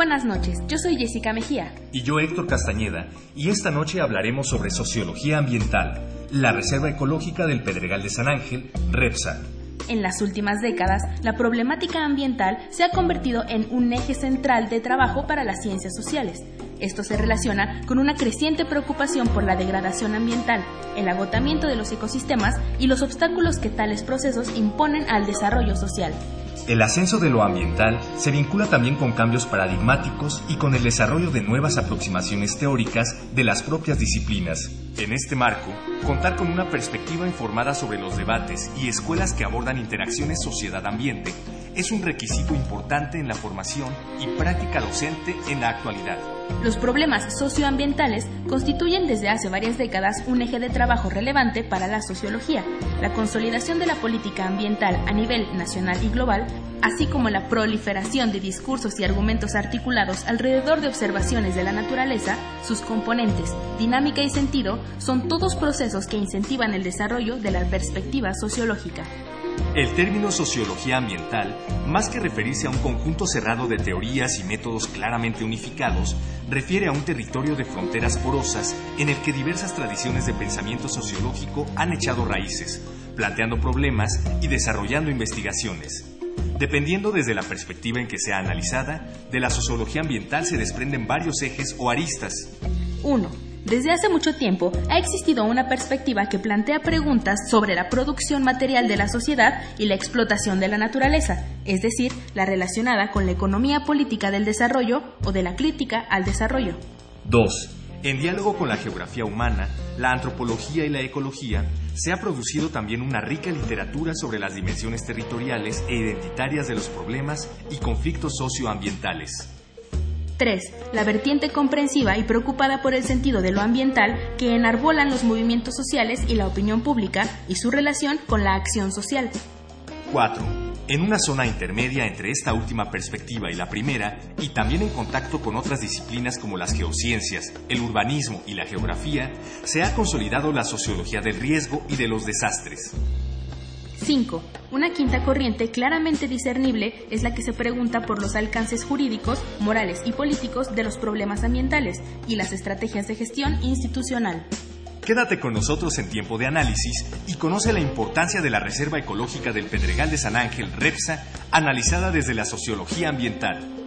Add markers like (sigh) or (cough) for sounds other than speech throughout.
buenas noches, yo soy Jessica Mejía. Y yo Héctor Castañeda, y esta noche hablaremos sobre sociología ambiental, la Reserva Ecológica del Pedregal de San Ángel, REPSA. En las últimas décadas, la problemática ambiental se ha convertido en un eje central de trabajo para las ciencias sociales. Esto se relaciona con una creciente preocupación por la degradación ambiental, el agotamiento de los ecosistemas y los obstáculos que tales procesos imponen al desarrollo social. El ascenso de lo ambiental se vincula también con cambios paradigmáticos y con el desarrollo de nuevas aproximaciones teóricas de las propias disciplinas. En este marco, contar con una perspectiva informada sobre los debates y escuelas que abordan interacciones sociedad-ambiente es un requisito importante en la formación y práctica docente en la actualidad. Los problemas socioambientales constituyen desde hace varias décadas un eje de trabajo relevante para la sociología. La consolidación de la política ambiental a nivel nacional y global, así como la proliferación de discursos y argumentos articulados alrededor de observaciones de la naturaleza, sus componentes, dinámica y sentido, son todos procesos que incentivan el desarrollo de la perspectiva sociológica. El término sociología ambiental, más que referirse a un conjunto cerrado de teorías y métodos claramente unificados, refiere a un territorio de fronteras porosas en el que diversas tradiciones de pensamiento sociológico han echado raíces, planteando problemas y desarrollando investigaciones. Dependiendo desde la perspectiva en que sea analizada, de la sociología ambiental se desprenden varios ejes o aristas. 1 desde hace mucho tiempo ha existido una perspectiva que plantea preguntas sobre la producción material de la sociedad y la explotación de la naturaleza, es decir, la relacionada con la economía política del desarrollo o de la crítica al desarrollo. 2. En diálogo con la geografía humana, la antropología y la ecología, se ha producido también una rica literatura sobre las dimensiones territoriales e identitarias de los problemas y conflictos socioambientales. 3. La vertiente comprensiva y preocupada por el sentido de lo ambiental que enarbolan los movimientos sociales y la opinión pública y su relación con la acción social. 4. En una zona intermedia entre esta última perspectiva y la primera, y también en contacto con otras disciplinas como las geociencias, el urbanismo y la geografía, se ha consolidado la sociología del riesgo y de los desastres. 5. Una quinta corriente claramente discernible es la que se pregunta por los alcances jurídicos, morales y políticos de los problemas ambientales y las estrategias de gestión institucional. Quédate con nosotros en tiempo de análisis y conoce la importancia de la Reserva Ecológica del Pedregal de San Ángel, REPSA, analizada desde la sociología ambiental.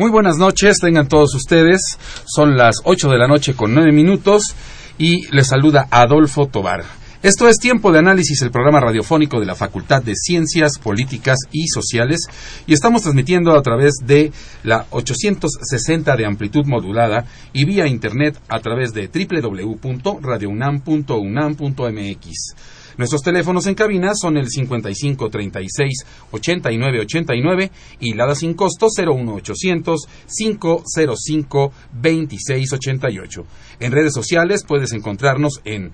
Muy buenas noches, tengan todos ustedes. Son las 8 de la noche con 9 minutos y les saluda Adolfo Tobar. Esto es Tiempo de Análisis, el programa radiofónico de la Facultad de Ciencias Políticas y Sociales, y estamos transmitiendo a través de la 860 de amplitud modulada y vía internet a través de www.radiounam.unam.mx. Nuestros teléfonos en cabina son el 55 36 89 89 y la sin costo 01800 505 26 88. En redes sociales puedes encontrarnos en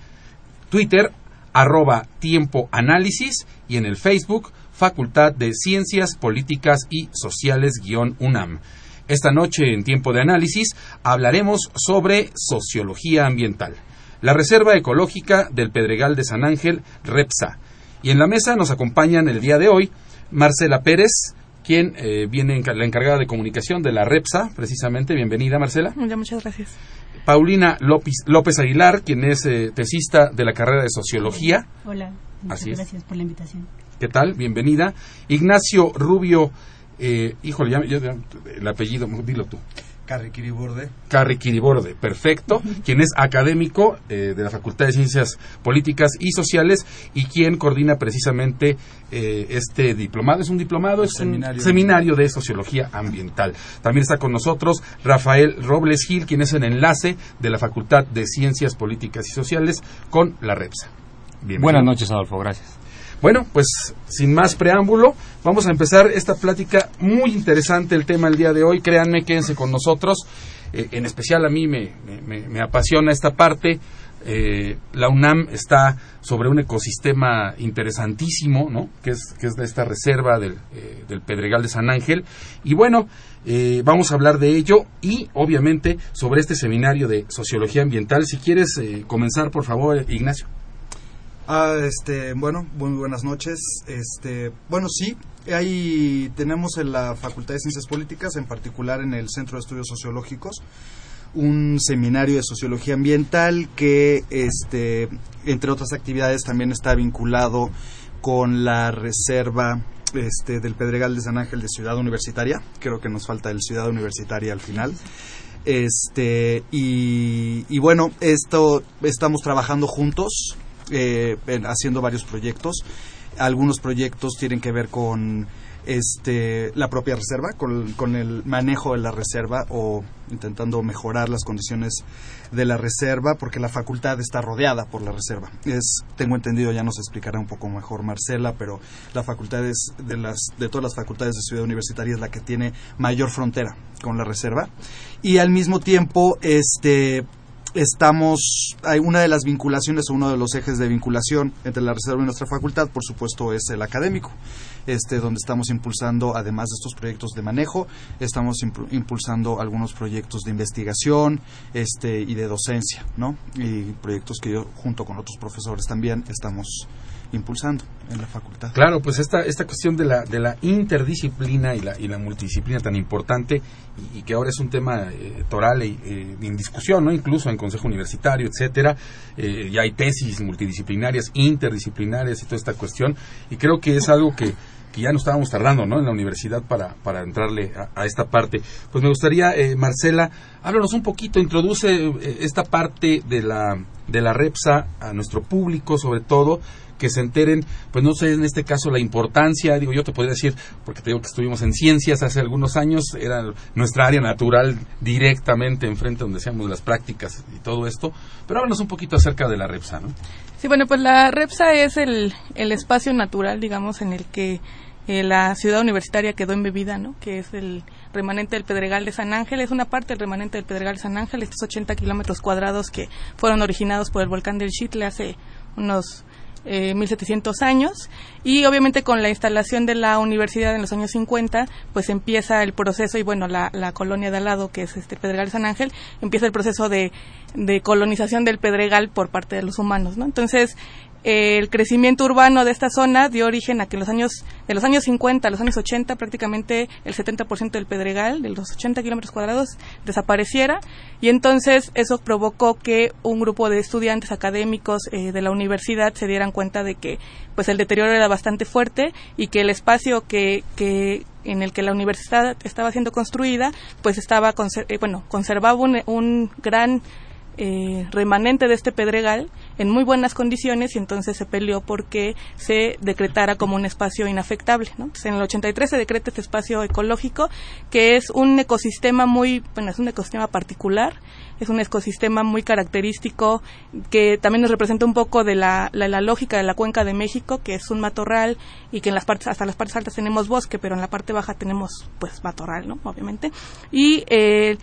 Twitter arroba tiempo análisis y en el Facebook Facultad de Ciencias Políticas y Sociales guion UNAM. Esta noche en tiempo de análisis hablaremos sobre sociología ambiental la Reserva Ecológica del Pedregal de San Ángel, REPSA. Y en la mesa nos acompañan el día de hoy Marcela Pérez, quien eh, viene la encargada de comunicación de la REPSA, precisamente. Bienvenida, Marcela. Muchas gracias. Paulina López, López Aguilar, quien es eh, tesista de la carrera de Sociología. Hola, muchas gracias por la invitación. ¿Qué tal? Bienvenida. Ignacio Rubio, eh, híjole, ya, el apellido, dilo tú. Carri Kiriborde. Carri Kiriborde, perfecto. (laughs) Quien es académico eh, de la Facultad de Ciencias Políticas y Sociales y quien coordina precisamente eh, este diplomado. Es un diplomado, es Seminario. un seminario de Sociología Ambiental. También está con nosotros Rafael Robles Gil, quien es el enlace de la Facultad de Ciencias Políticas y Sociales con la REPSA. Bienvenido. Buenas noches, Adolfo, gracias. Bueno, pues sin más preámbulo, vamos a empezar esta plática muy interesante el tema el día de hoy. Créanme, quédense con nosotros. Eh, en especial a mí me, me- me apasiona esta parte. Eh, la UNAM está sobre un ecosistema interesantísimo, ¿no? Que es, que es de esta reserva del, eh, del Pedregal de San Ángel. Y bueno, eh, vamos a hablar de ello y obviamente sobre este seminario de sociología ambiental. Si quieres eh, comenzar, por favor, Ignacio. Ah, este, bueno, muy buenas noches. Este, bueno, sí, ahí tenemos en la Facultad de Ciencias Políticas, en particular en el Centro de Estudios Sociológicos, un seminario de sociología ambiental que, este, entre otras actividades, también está vinculado con la reserva este, del Pedregal de San Ángel de Ciudad Universitaria. Creo que nos falta el Ciudad Universitaria al final. Este, y, y bueno, esto estamos trabajando juntos, eh, en- haciendo varios proyectos. Algunos proyectos tienen que ver con este, la propia reserva, con, con el manejo de la reserva o intentando mejorar las condiciones de la reserva, porque la facultad está rodeada por la reserva. Es, tengo entendido, ya nos explicará un poco mejor Marcela, pero la facultad es de, las, de todas las facultades de Ciudad Universitaria es la que tiene mayor frontera con la reserva. Y al mismo tiempo, este, estamos, hay una de las vinculaciones o uno de los ejes de vinculación entre la reserva y nuestra facultad, por supuesto, es el académico, este, donde estamos impulsando, además de estos proyectos de manejo, estamos impu- impulsando algunos proyectos de investigación este, y de docencia, ¿no? Y proyectos que yo, junto con otros profesores también, estamos impulsando en la facultad. Claro, pues esta, esta cuestión de la, de la interdisciplina y la, y la multidisciplina tan importante y, y que ahora es un tema eh, toral eh, en discusión, ¿no? incluso en consejo universitario, etcétera, eh, ya hay tesis multidisciplinarias, interdisciplinarias y toda esta cuestión y creo que es algo que, que ya no estábamos tardando ¿no? en la universidad para, para entrarle a, a esta parte. Pues me gustaría, eh, Marcela, háblanos un poquito, introduce eh, esta parte de la, de la REPSA a nuestro público, sobre todo, que se enteren, pues no sé en este caso la importancia, digo yo te podría decir, porque te digo que estuvimos en ciencias hace algunos años, era nuestra área natural directamente enfrente donde hacíamos las prácticas y todo esto, pero háblanos un poquito acerca de la REPSA, ¿no? Sí, bueno, pues la REPSA es el, el espacio natural, digamos, en el que eh, la ciudad universitaria quedó embebida, ¿no? Que es el remanente del Pedregal de San Ángel, es una parte del remanente del Pedregal de San Ángel, estos 80 kilómetros cuadrados que fueron originados por el volcán del Chitle hace unos eh, 1700 años y obviamente con la instalación de la universidad en los años 50 pues empieza el proceso y bueno la, la colonia de al lado que es este Pedregal San Ángel empieza el proceso de, de colonización del Pedregal por parte de los humanos ¿no? entonces eh, el crecimiento urbano de esta zona dio origen a que en los años de los años 50 a los años 80 prácticamente el 70% del Pedregal de los 80 kilómetros cuadrados desapareciera. Y entonces eso provocó que un grupo de estudiantes académicos eh, de la universidad se dieran cuenta de que pues el deterioro era bastante fuerte y que el espacio que, que en el que la universidad estaba siendo construida pues estaba eh, bueno conservaba un gran eh, remanente de este pedregal en muy buenas condiciones y entonces se peleó porque se decretara como un espacio inafectable. ¿no? En el 83 se decreta este espacio ecológico que es un ecosistema muy, bueno, es un ecosistema particular, es un ecosistema muy característico que también nos representa un poco de la, la, la lógica de la cuenca de México, que es un matorral y que en las partes, hasta las partes altas tenemos bosque, pero en la parte baja tenemos pues matorral, ¿no? Obviamente. Y eh,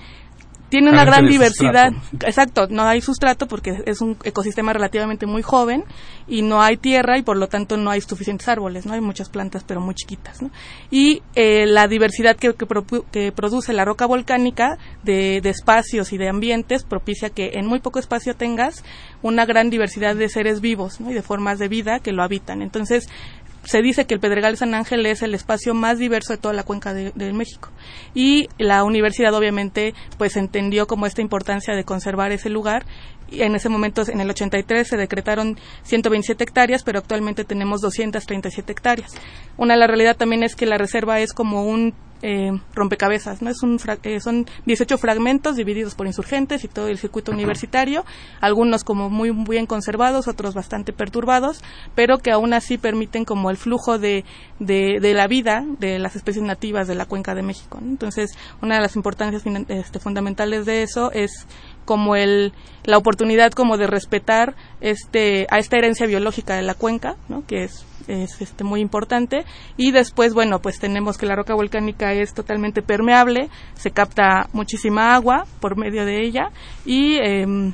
tiene una gran diversidad. Sustrato. Exacto, no hay sustrato porque es un ecosistema relativamente muy joven y no hay tierra y por lo tanto no hay suficientes árboles, no hay muchas plantas pero muy chiquitas. ¿no? Y eh, la diversidad que, que, que produce la roca volcánica de, de espacios y de ambientes propicia que en muy poco espacio tengas una gran diversidad de seres vivos ¿no? y de formas de vida que lo habitan. Entonces, se dice que el Pedregal San Ángel es el espacio más diverso de toda la cuenca de, de, México. Y la universidad obviamente pues entendió como esta importancia de conservar ese lugar. Y en ese momento, en el 83, se decretaron 127 hectáreas, pero actualmente tenemos 237 hectáreas. Una, la realidad también es que la reserva es como un eh, rompecabezas, ¿no? Es un eh, son 18 fragmentos divididos por insurgentes y todo el circuito universitario, algunos como muy bien conservados, otros bastante perturbados, pero que aún así permiten como el flujo de, de, la vida de las especies nativas de la cuenca de México. Entonces, una de las importancias este, fundamentales de eso es como el, la oportunidad como de respetar este, a esta herencia biológica de la cuenca, ¿no? que es, es este, muy importante. Y después, bueno, pues tenemos que la roca volcánica es totalmente permeable, se capta muchísima agua por medio de ella y em,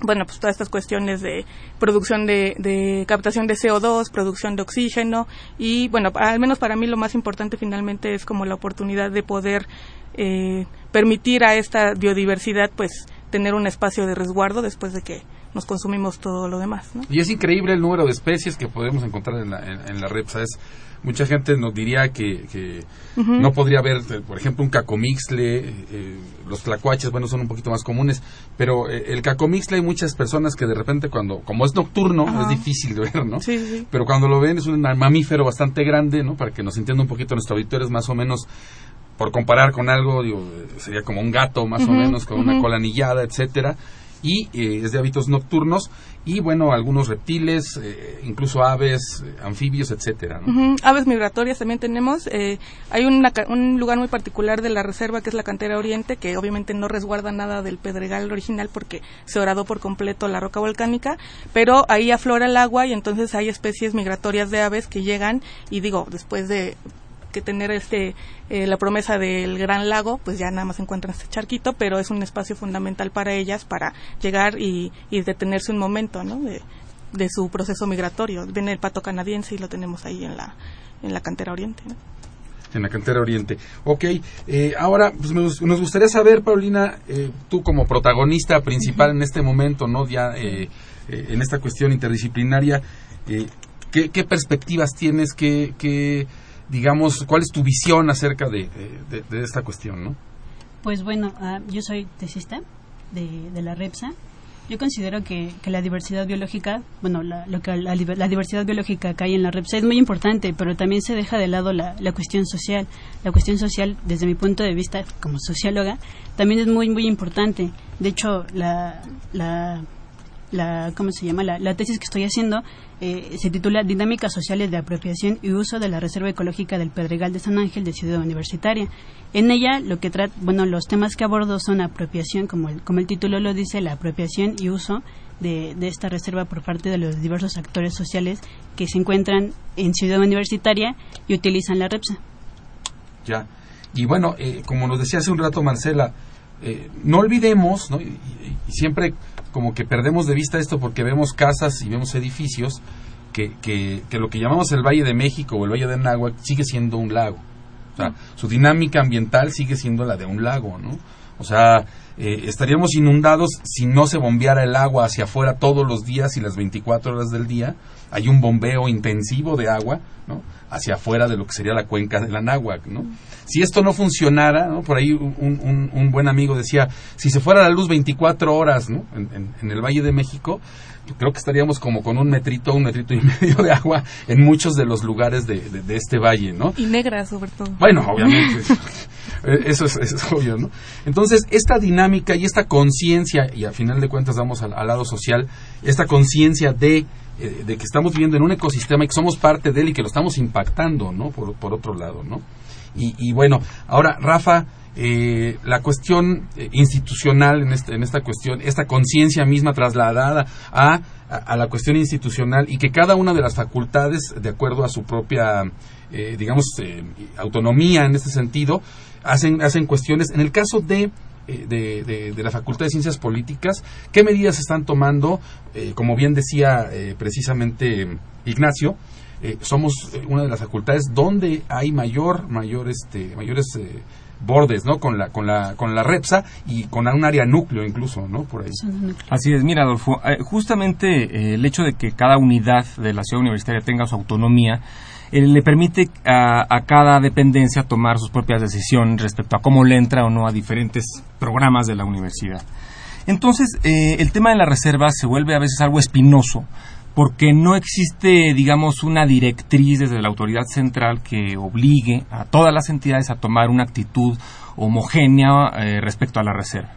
bueno, pues todas estas cuestiones de producción de, de, captación de CO2, producción de oxígeno y bueno, al menos para mí lo más importante finalmente es como la oportunidad de poder eh, permitir a esta biodiversidad pues tener un espacio de resguardo después de que nos consumimos todo lo demás. Y es increíble el número de especies que podemos encontrar en la, en, la red. mucha gente nos diría que, no podría haber, eh, por ejemplo, un cacomixle, eh, los tlacuaches, bueno, son un poquito más comunes, pero eh, el cacomixle hay muchas personas que de repente cuando, como es nocturno, es difícil de ver, ¿no? Sí, sí. Pero cuando lo ven es un mamífero bastante grande, ¿no? Para que nos entienda un poquito nuestro auditorio, es más o menos por comparar con algo, digo, sería como un gato más o menos, con una cola anillada, etcétera, y eh, es de hábitos nocturnos y bueno algunos reptiles eh, incluso aves eh, anfibios etcétera aves migratorias también tenemos hay un lugar muy particular de la reserva que es la cantera oriente que obviamente no resguarda nada del pedregal original porque se horadó por completo la roca volcánica pero ahí aflora el agua y entonces hay especies migratorias de aves que llegan y digo después de que tener este eh, la promesa del gran lago, pues ya nada más encuentran este charquito, pero es un espacio fundamental para ellas para llegar y, detenerse un momento, ¿no? De, su proceso migratorio. Viene el pato canadiense y lo tenemos ahí en la, en la cantera oriente. En la cantera oriente. Ok, eh, ahora pues nos, gustaría saber, Paulina, eh, tú como protagonista principal en este momento, ¿no? Ya en esta cuestión interdisciplinaria, ¿qué, ¿qué, perspectivas tienes? ¿Qué, qué digamos, cuál es tu visión acerca de, de, esta cuestión, ¿no? Pues bueno, ah, yo soy tesista de, de la REPSA. Yo considero que, que la diversidad biológica, bueno, la, que, la, diversidad biológica que hay en la REPSA es muy importante, pero también se deja de lado la, la cuestión social. La cuestión social, desde mi punto de vista como socióloga, también es muy, muy importante. De hecho, la, la la ¿cómo se llama? La, tesis que estoy haciendo eh, se titula Dinámicas sociales de apropiación y uso de la Reserva Ecológica del Pedregal de San Ángel de Ciudad Universitaria. En ella lo que trata, bueno, los temas que abordo son apropiación, como el, como el título lo dice, la apropiación y uso de, esta reserva por parte de los diversos actores sociales que se encuentran en Ciudad Universitaria y utilizan la REPSA. Ya. Y bueno, eh, como nos decía hace un rato Marcela, eh, no olvidemos, ¿no? y siempre como que perdemos de vista esto porque vemos casas y vemos edificios que, que, lo que llamamos el Valle de México o el Valle de Náhuac sigue siendo un lago. O sea, su dinámica ambiental sigue siendo la de un lago, ¿no? O sea, eh, estaríamos inundados si no se bombeara el agua hacia afuera todos los días y las 24 horas del día. Hay un bombeo intensivo de agua, ¿no? Hacia afuera de lo que sería la cuenca de la Náhuac, ¿no? Si esto no funcionara, ¿no? Por ahí un, un, buen amigo decía, si se fuera la luz 24 horas, ¿no? En, en, el Valle de México, creo que estaríamos como con un metrito, un metrito y (laughs) medio de agua en muchos de los lugares de, de, este valle, ¿no? Y negra sobre todo. Bueno, obviamente. (laughs) eso, es, (laughs) eso es obvio, ¿no? Entonces, esta dinámica y esta conciencia, y al final de cuentas vamos al, lado social, esta conciencia de, eh, de que estamos viviendo en un ecosistema y que somos parte de él y que lo estamos impactando, ¿no? Por, por otro lado, ¿no? Y, bueno, ahora, Rafa, eh, la cuestión eh, institucional en, este, en esta cuestión, esta conciencia misma trasladada a, a, la cuestión institucional y que cada una de las facultades, de acuerdo a su propia, eh, digamos, autonomía en este sentido, hacen, hacen cuestiones. En el caso de de, de, la Facultad de Ciencias Políticas, qué medidas están tomando, como bien decía precisamente Ignacio, eh, somos eh, una de las facultades donde hay mayor, mayor este, mayores eh, bordes, ¿no? Con la, con la, con la REPSA y con un área núcleo incluso, ¿no? Por ahí. Así es, mira, Adolfo, justamente el hecho de que cada unidad de la ciudad universitaria tenga su autonomía le permite a, a, cada dependencia tomar sus propias decisiones respecto a cómo le entra o no a diferentes programas de la universidad. Entonces, el tema de la reserva se vuelve a veces algo espinoso porque no existe, digamos, una directriz desde la autoridad central que obligue a todas las entidades a tomar una actitud homogénea eh, respecto a la reserva.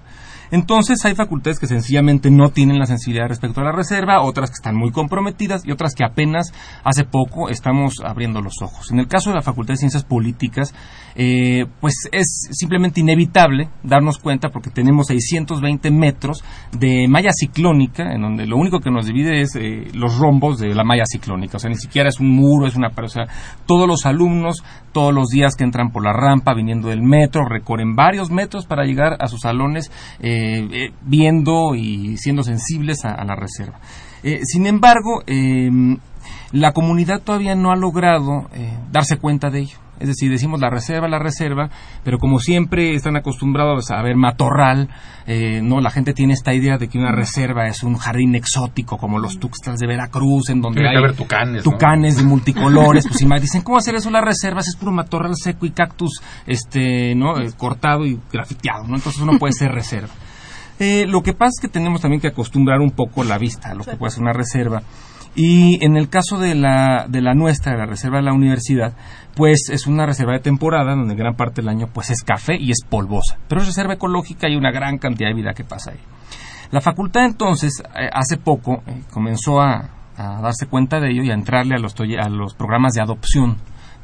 Entonces hay facultades que sencillamente no tienen la sensibilidad respecto a la reserva, otras que están muy comprometidas y otras que apenas hace poco estamos abriendo los ojos. En el caso de la Facultad de Ciencias Políticas, eh, pues es simplemente inevitable darnos cuenta porque tenemos 620 metros de malla ciclónica, en donde lo único que nos divide es eh, los rombos de la malla ciclónica. O sea, ni siquiera es un muro, es una. O sea, todos los alumnos, todos los días que entran por la rampa viniendo del metro, recorren varios metros para llegar a sus salones. Eh, eh, viendo y siendo sensibles a, la reserva. Eh, sin embargo, em, la comunidad todavía no ha logrado eh, darse cuenta de ello. Es decir, decimos la reserva, la reserva, pero como siempre están acostumbrados a ver matorral, no, la gente tiene esta idea de que una reserva es un jardín exótico como los Tuxtlas de Veracruz, en donde hay tucanes, tucanes de multicolores, pues (laughs) y dicen cómo hacer eso las reservas es puro matorral seco y cactus, este, no, cortado y grafiteado, no, entonces uno puede ser reserva. Eh, lo que pasa es que tenemos también que acostumbrar un poco la vista a lo que puede ser una reserva. Y en el caso de la, de la nuestra, de la reserva de la universidad, pues es una reserva de temporada donde gran parte del año pues es café y es polvosa. Pero es reserva ecológica y una gran cantidad de vida que pasa ahí. La facultad entonces, eh, hace poco, eh, comenzó a, a, darse cuenta de ello y a entrarle a los, a los programas de adopción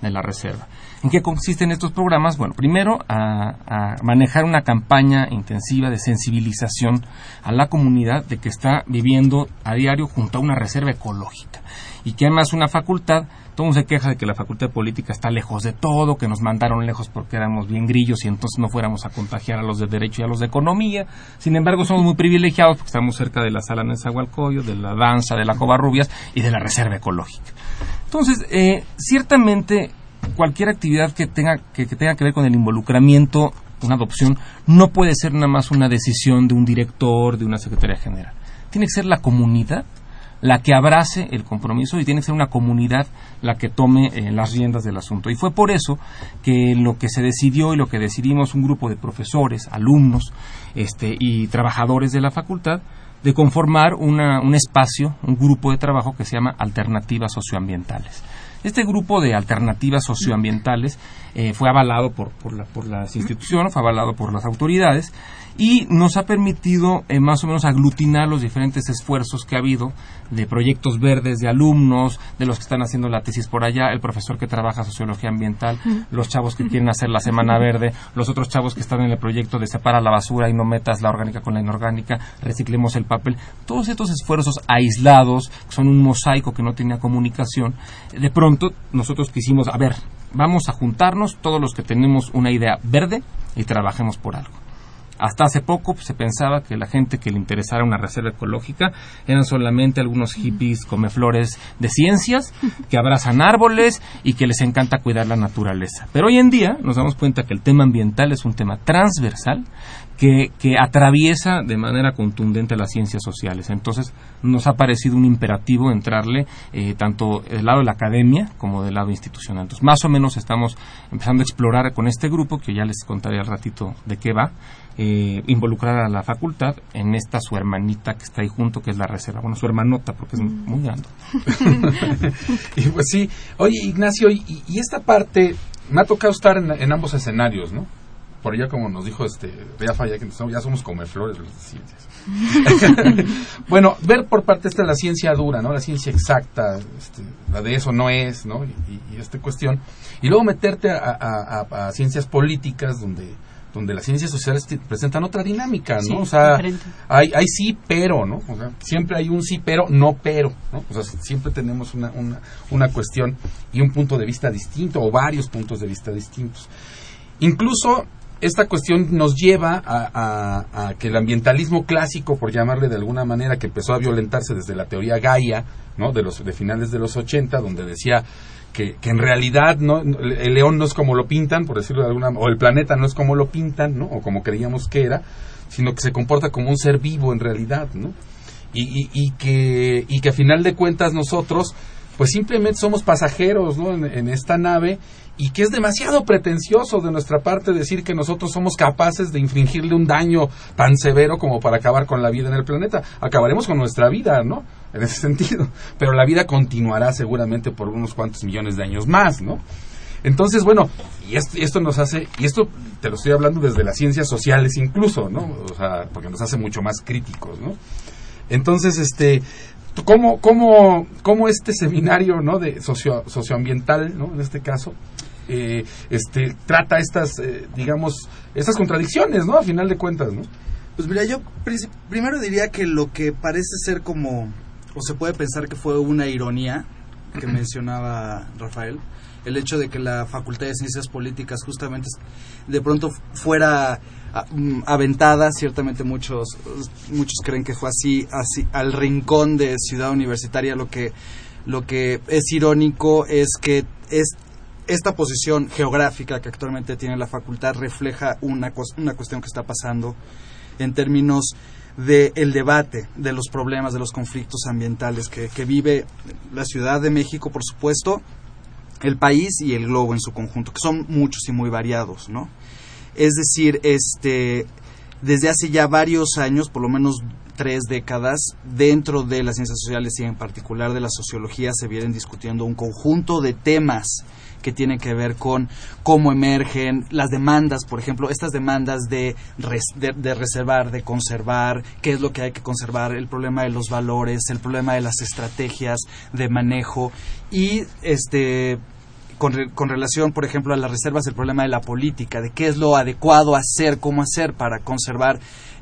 de la reserva. ¿En qué consisten estos programas? Bueno, primero a, manejar una campaña intensiva de sensibilización a la comunidad de que está viviendo a diario junto a una reserva ecológica y que además una facultad, todo se queja de que la facultad de política está lejos de todo, que nos mandaron lejos porque éramos bien grillos y entonces no fuéramos a contagiar a los de derecho y a los de economía. Sin embargo, somos muy privilegiados porque estamos cerca de la sala Nezahualcóyotl, de la danza, de la Covarrubias y de la reserva ecológica. Entonces, eh, ciertamente cualquier actividad que tenga que, tenga que ver con el involucramiento, una adopción, no puede ser nada más una decisión de un director, de una secretaría general. Tiene que ser la comunidad la que abrace el compromiso y tiene que ser una comunidad la que tome eh, las riendas del asunto. Y fue por eso que lo que se decidió y lo que decidimos un grupo de profesores, alumnos este, y trabajadores de la facultad de conformar un espacio, un grupo de trabajo que se llama Alternativas Socioambientales. Este grupo de alternativas socioambientales eh, fue avalado por, por, la, por las instituciones, fue avalado por las autoridades y nos ha permitido eh, más o menos aglutinar los diferentes esfuerzos que ha habido de proyectos verdes, de alumnos, de los que están haciendo la tesis por allá, el profesor que trabaja sociología ambiental, los chavos que quieren hacer la semana verde, los otros chavos que están en el proyecto de separa la basura y no metas la orgánica con la inorgánica, reciclemos el papel. Todos estos esfuerzos aislados, son un mosaico que no tenía comunicación, de pronto nosotros quisimos, a ver, vamos a juntarnos todos los que tenemos una idea verde y trabajemos por algo. Hasta hace poco se pensaba que la gente que le interesara una reserva ecológica eran solamente algunos hippies come flores de ciencias que abrazan árboles y que les encanta cuidar la naturaleza. Pero hoy en día nos damos cuenta que el tema ambiental es un tema transversal que, atraviesa de manera contundente las ciencias sociales. Entonces, nos ha parecido un imperativo entrarle eh, tanto del lado de la academia como del lado institucional. Entonces, más o menos estamos empezando a explorar con este grupo, que ya les contaré al ratito de qué va, eh, involucrar a la facultad en esta su hermanita que está ahí junto, que es la reserva. Bueno, su hermanota, porque es muy grande. (laughs) y pues sí, oye Ignacio, y, esta parte, me ha tocado estar en ambos escenarios, ¿no? por allá como nos dijo este ya que ya somos como flores las ciencias. (laughs) bueno, ver por parte esta la ciencia dura, ¿no? La ciencia exacta, este, la de eso no es, ¿no? Y, esta cuestión. Y luego meterte a, ciencias políticas donde donde las ciencias sociales presentan otra dinámica, ¿no? o sea, hay, hay sí, pero, ¿no? O sea, siempre hay un sí, pero, no, pero, ¿no? O sea, siempre tenemos una, una, una cuestión y un punto de vista distinto o varios puntos de vista distintos. Incluso esta cuestión nos lleva a, que el ambientalismo clásico, por llamarle de alguna manera, que empezó a violentarse desde la teoría Gaia, ¿no? de, los, de finales de los 80, donde decía que, en realidad ¿no? el león no es como lo pintan, por decirlo de alguna o el planeta no es como lo pintan, ¿no? o como creíamos que era, sino que se comporta como un ser vivo en realidad, ¿no? Y, y, que, y que a final de cuentas nosotros, pues simplemente somos pasajeros ¿no? en esta nave y que es demasiado pretencioso de nuestra parte decir que nosotros somos capaces de infringirle un daño tan severo como para acabar con la vida en el planeta. Acabaremos con nuestra vida, ¿no? En ese sentido. Pero la vida continuará seguramente por unos cuantos millones de años más, ¿no? Entonces, bueno, y esto, nos hace, y esto te lo estoy hablando desde las ciencias sociales incluso, ¿no? O sea, porque nos hace mucho más críticos, ¿no? Entonces, este, ¿cómo, cómo, cómo este seminario, ¿no? De socio, socioambiental, ¿no? En este caso, eh, este, trata estas, eh, digamos, estas contradicciones, ¿no? A final de cuentas, ¿no? Pues mira, yo primero diría que lo que parece ser como, o se puede pensar que fue una ironía que mencionaba Rafael, el hecho de que la Facultad de Ciencias Políticas justamente de pronto fuera ah, mm, aventada, ciertamente muchos muchos creen que fue así, así al rincón de Ciudad Universitaria, lo que lo que es irónico es que es esta posición geográfica que actualmente tiene la facultad refleja una, una cuestión que está pasando en términos del el debate de los problemas, de los conflictos ambientales que, que vive la Ciudad de México, por supuesto, el país y el globo en su conjunto, que son muchos y muy variados, ¿no? Es decir, este, desde hace ya varios años, por lo menos tres décadas, dentro de las ciencias sociales y en particular de la sociología, se vienen discutiendo un conjunto de temas que tienen que ver con cómo emergen las demandas, por ejemplo, estas demandas de, de, reservar, de conservar, qué es lo que hay que conservar, el problema de los valores, el problema de las estrategias de manejo. Y este con, con relación, por ejemplo, a las reservas, el problema de la política, de qué es lo adecuado hacer, cómo hacer para conservar,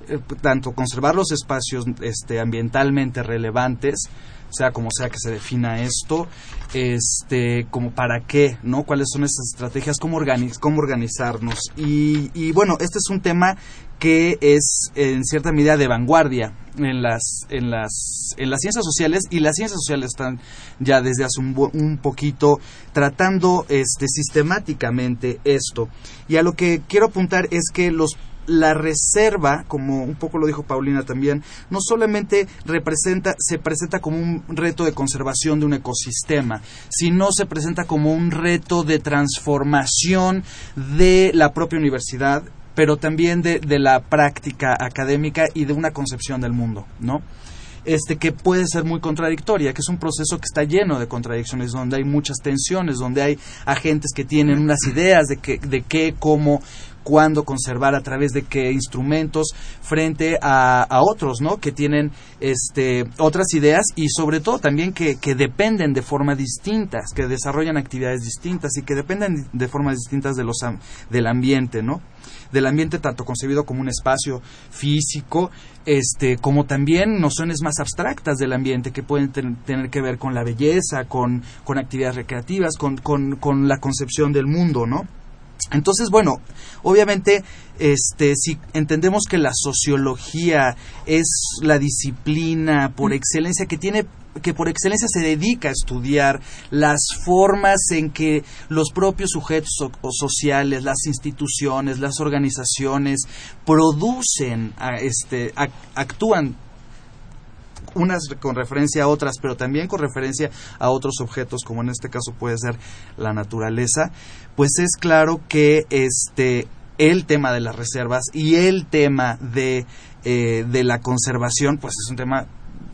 eh, tanto conservar los espacios este, ambientalmente relevantes, sea como sea que se defina esto, este, como para qué, ¿no? ¿Cuáles son esas estrategias? ¿Cómo, organiz- cómo organizarnos? Y, y bueno, este es un tema que es en cierta medida de vanguardia en las en las en las ciencias sociales y las ciencias sociales están ya desde hace un, un poquito tratando este sistemáticamente esto y a lo que quiero apuntar es que los la reserva, como un poco lo dijo Paulina también, no solamente representa, se presenta como un reto de conservación de un ecosistema, sino se presenta como un reto de transformación de la propia universidad, pero también de, de la práctica académica y de una concepción del mundo, ¿no? este que puede ser muy contradictoria, que es un proceso que está lleno de contradicciones, donde hay muchas tensiones, donde hay agentes que tienen unas ideas de que, de qué, cómo, cuándo conservar, a través de qué instrumentos, frente a, otros, ¿no? Que tienen este, otras ideas y sobre todo también que, que dependen de formas distintas, que desarrollan actividades distintas y que dependen de formas distintas de los, del ambiente, ¿no? del ambiente tanto concebido como un espacio físico, este, como también nociones más abstractas del ambiente que pueden ten- tener que ver con la belleza, con, con actividades recreativas, con, con, con la concepción del mundo, ¿no? Entonces, bueno, obviamente, este, si entendemos que la sociología es la disciplina por excelencia que tiene que por excelencia se dedica a estudiar las formas en que los propios sujetos so- sociales, las instituciones, las organizaciones producen, a- este, ac- actúan unas con referencia a otras, pero también con referencia a otros objetos, como en este caso puede ser la naturaleza, pues es claro que este el tema de las reservas y el tema de, eh, de la conservación, pues es un tema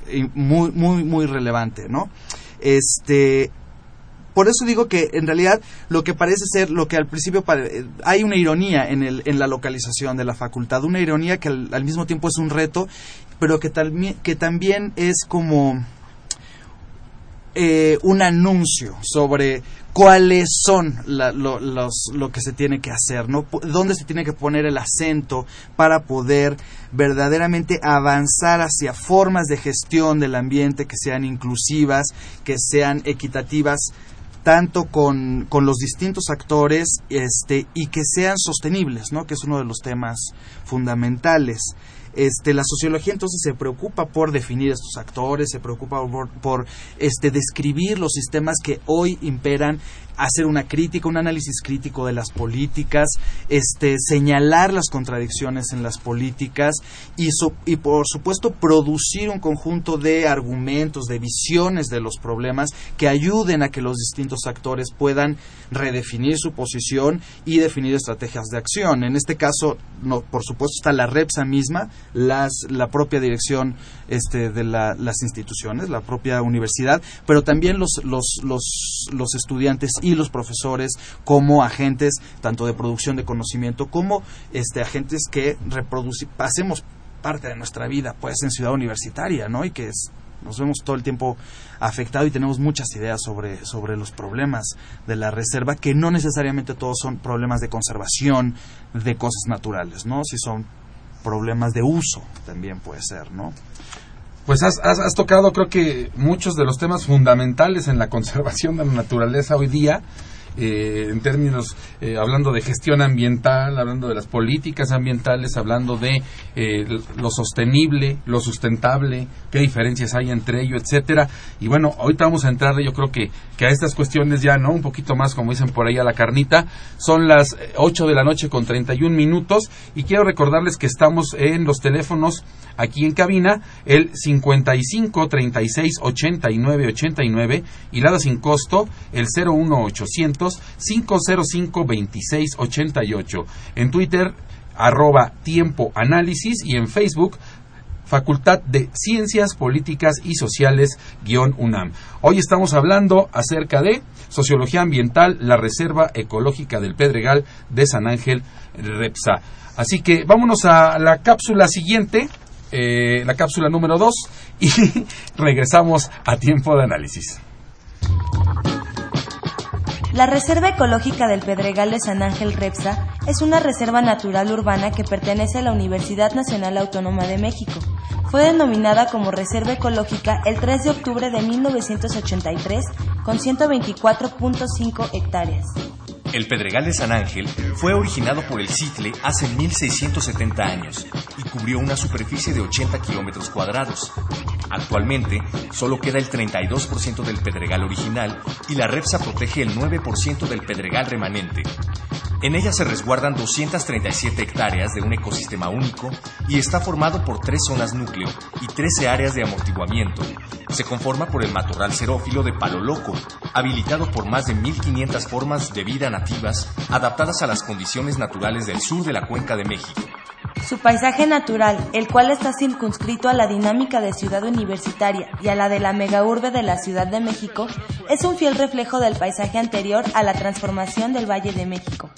eh, muy, muy, muy relevante, ¿no? Este, por eso digo que en realidad lo que parece ser lo que al principio hay una ironía en, el, en la localización de la facultad, una ironía que al, mismo tiempo es un reto, pero que, talmi- que también es como eh, un anuncio sobre cuáles son la- lo, los- lo que se tiene que hacer, ¿no? Dónde se tiene que poner el acento para poder verdaderamente avanzar hacia formas de gestión del ambiente que sean inclusivas, que sean equitativas tanto con, con los distintos actores este, y que sean sostenibles, ¿no? que es uno de los temas fundamentales. Este, la sociología entonces se preocupa por definir estos actores, se preocupa por, por, este, describir los sistemas que hoy imperan, hacer una crítica, un análisis crítico de las políticas, este, señalar las contradicciones en las políticas y, so- y por supuesto producir un conjunto de argumentos, de visiones de los problemas que ayuden a que los distintos actores puedan redefinir su posición y definir estrategias de acción. En este caso, no, por supuesto, está la REPSA misma, las, la propia dirección este, de la- las instituciones, la propia universidad, pero también los, los, los, los estudiantes y los profesores como agentes tanto de producción de conocimiento como este, agentes que reproduci- hacemos parte de nuestra vida pues en ciudad universitaria, ¿no? Y que es- nos vemos todo el tiempo afectado y tenemos muchas ideas sobre, sobre los problemas de la reserva, que no necesariamente todos son problemas de conservación de cosas naturales, ¿no? Si son problemas de uso también puede ser, ¿no? Pues has, has- has tocado creo que muchos de los temas fundamentales en la (laughs) conservación de la naturaleza hoy día, eh, en términos, eh, hablando de gestión ambiental, hablando de las políticas ambientales, hablando de eh, lo sostenible, lo sustentable, qué diferencias hay entre ello, etcétera. Y bueno, ahorita vamos a entrar yo creo que, que a estas cuestiones ya, ¿no? Un poquito más, como dicen por ahí, a la carnita. Son las eh, 8 de la noche con 31 minutos y quiero recordarles que estamos en los teléfonos aquí en cabina, el 55 36 89 89 y Lada sin costo, el 01 800 505 26 88. En Twitter, arroba tiempo análisis y en Facebook, Facultad de Ciencias Políticas y Sociales, guion UNAM. Hoy estamos hablando acerca de Sociología Ambiental, la Reserva Ecológica del Pedregal de San Ángel Repsa. Así que vámonos a la cápsula siguiente, eh, la cápsula número 2, y (laughs) regresamos a tiempo de análisis. La Reserva Ecológica del Pedregal de San Ángel Repsa es una reserva natural urbana que pertenece a la Universidad Nacional Autónoma de México. Fue denominada como Reserva Ecológica el 3 de octubre de 1983 con 124.5 hectáreas. El Pedregal de San Ángel fue originado por el Citle hace 1670 años y cubrió una superficie de 80 kilómetros cuadrados. Actualmente, solo queda el 32% del Pedregal original y la Repsa protege el 9% del Pedregal remanente. En ella se resguardan 237 hectáreas de un ecosistema único y está formado por tres zonas núcleo y 13 áreas de amortiguamiento. Se conforma por el matorral xerófilo de palo loco, habilitado por más de 1500 formas de vida adaptadas a las condiciones naturales del sur de la cuenca de México. Su paisaje natural, el cual está circunscrito a la dinámica de ciudad universitaria y a la de la megaurbe de la Ciudad de México, es un fiel reflejo del paisaje anterior a la transformación del Valle de México.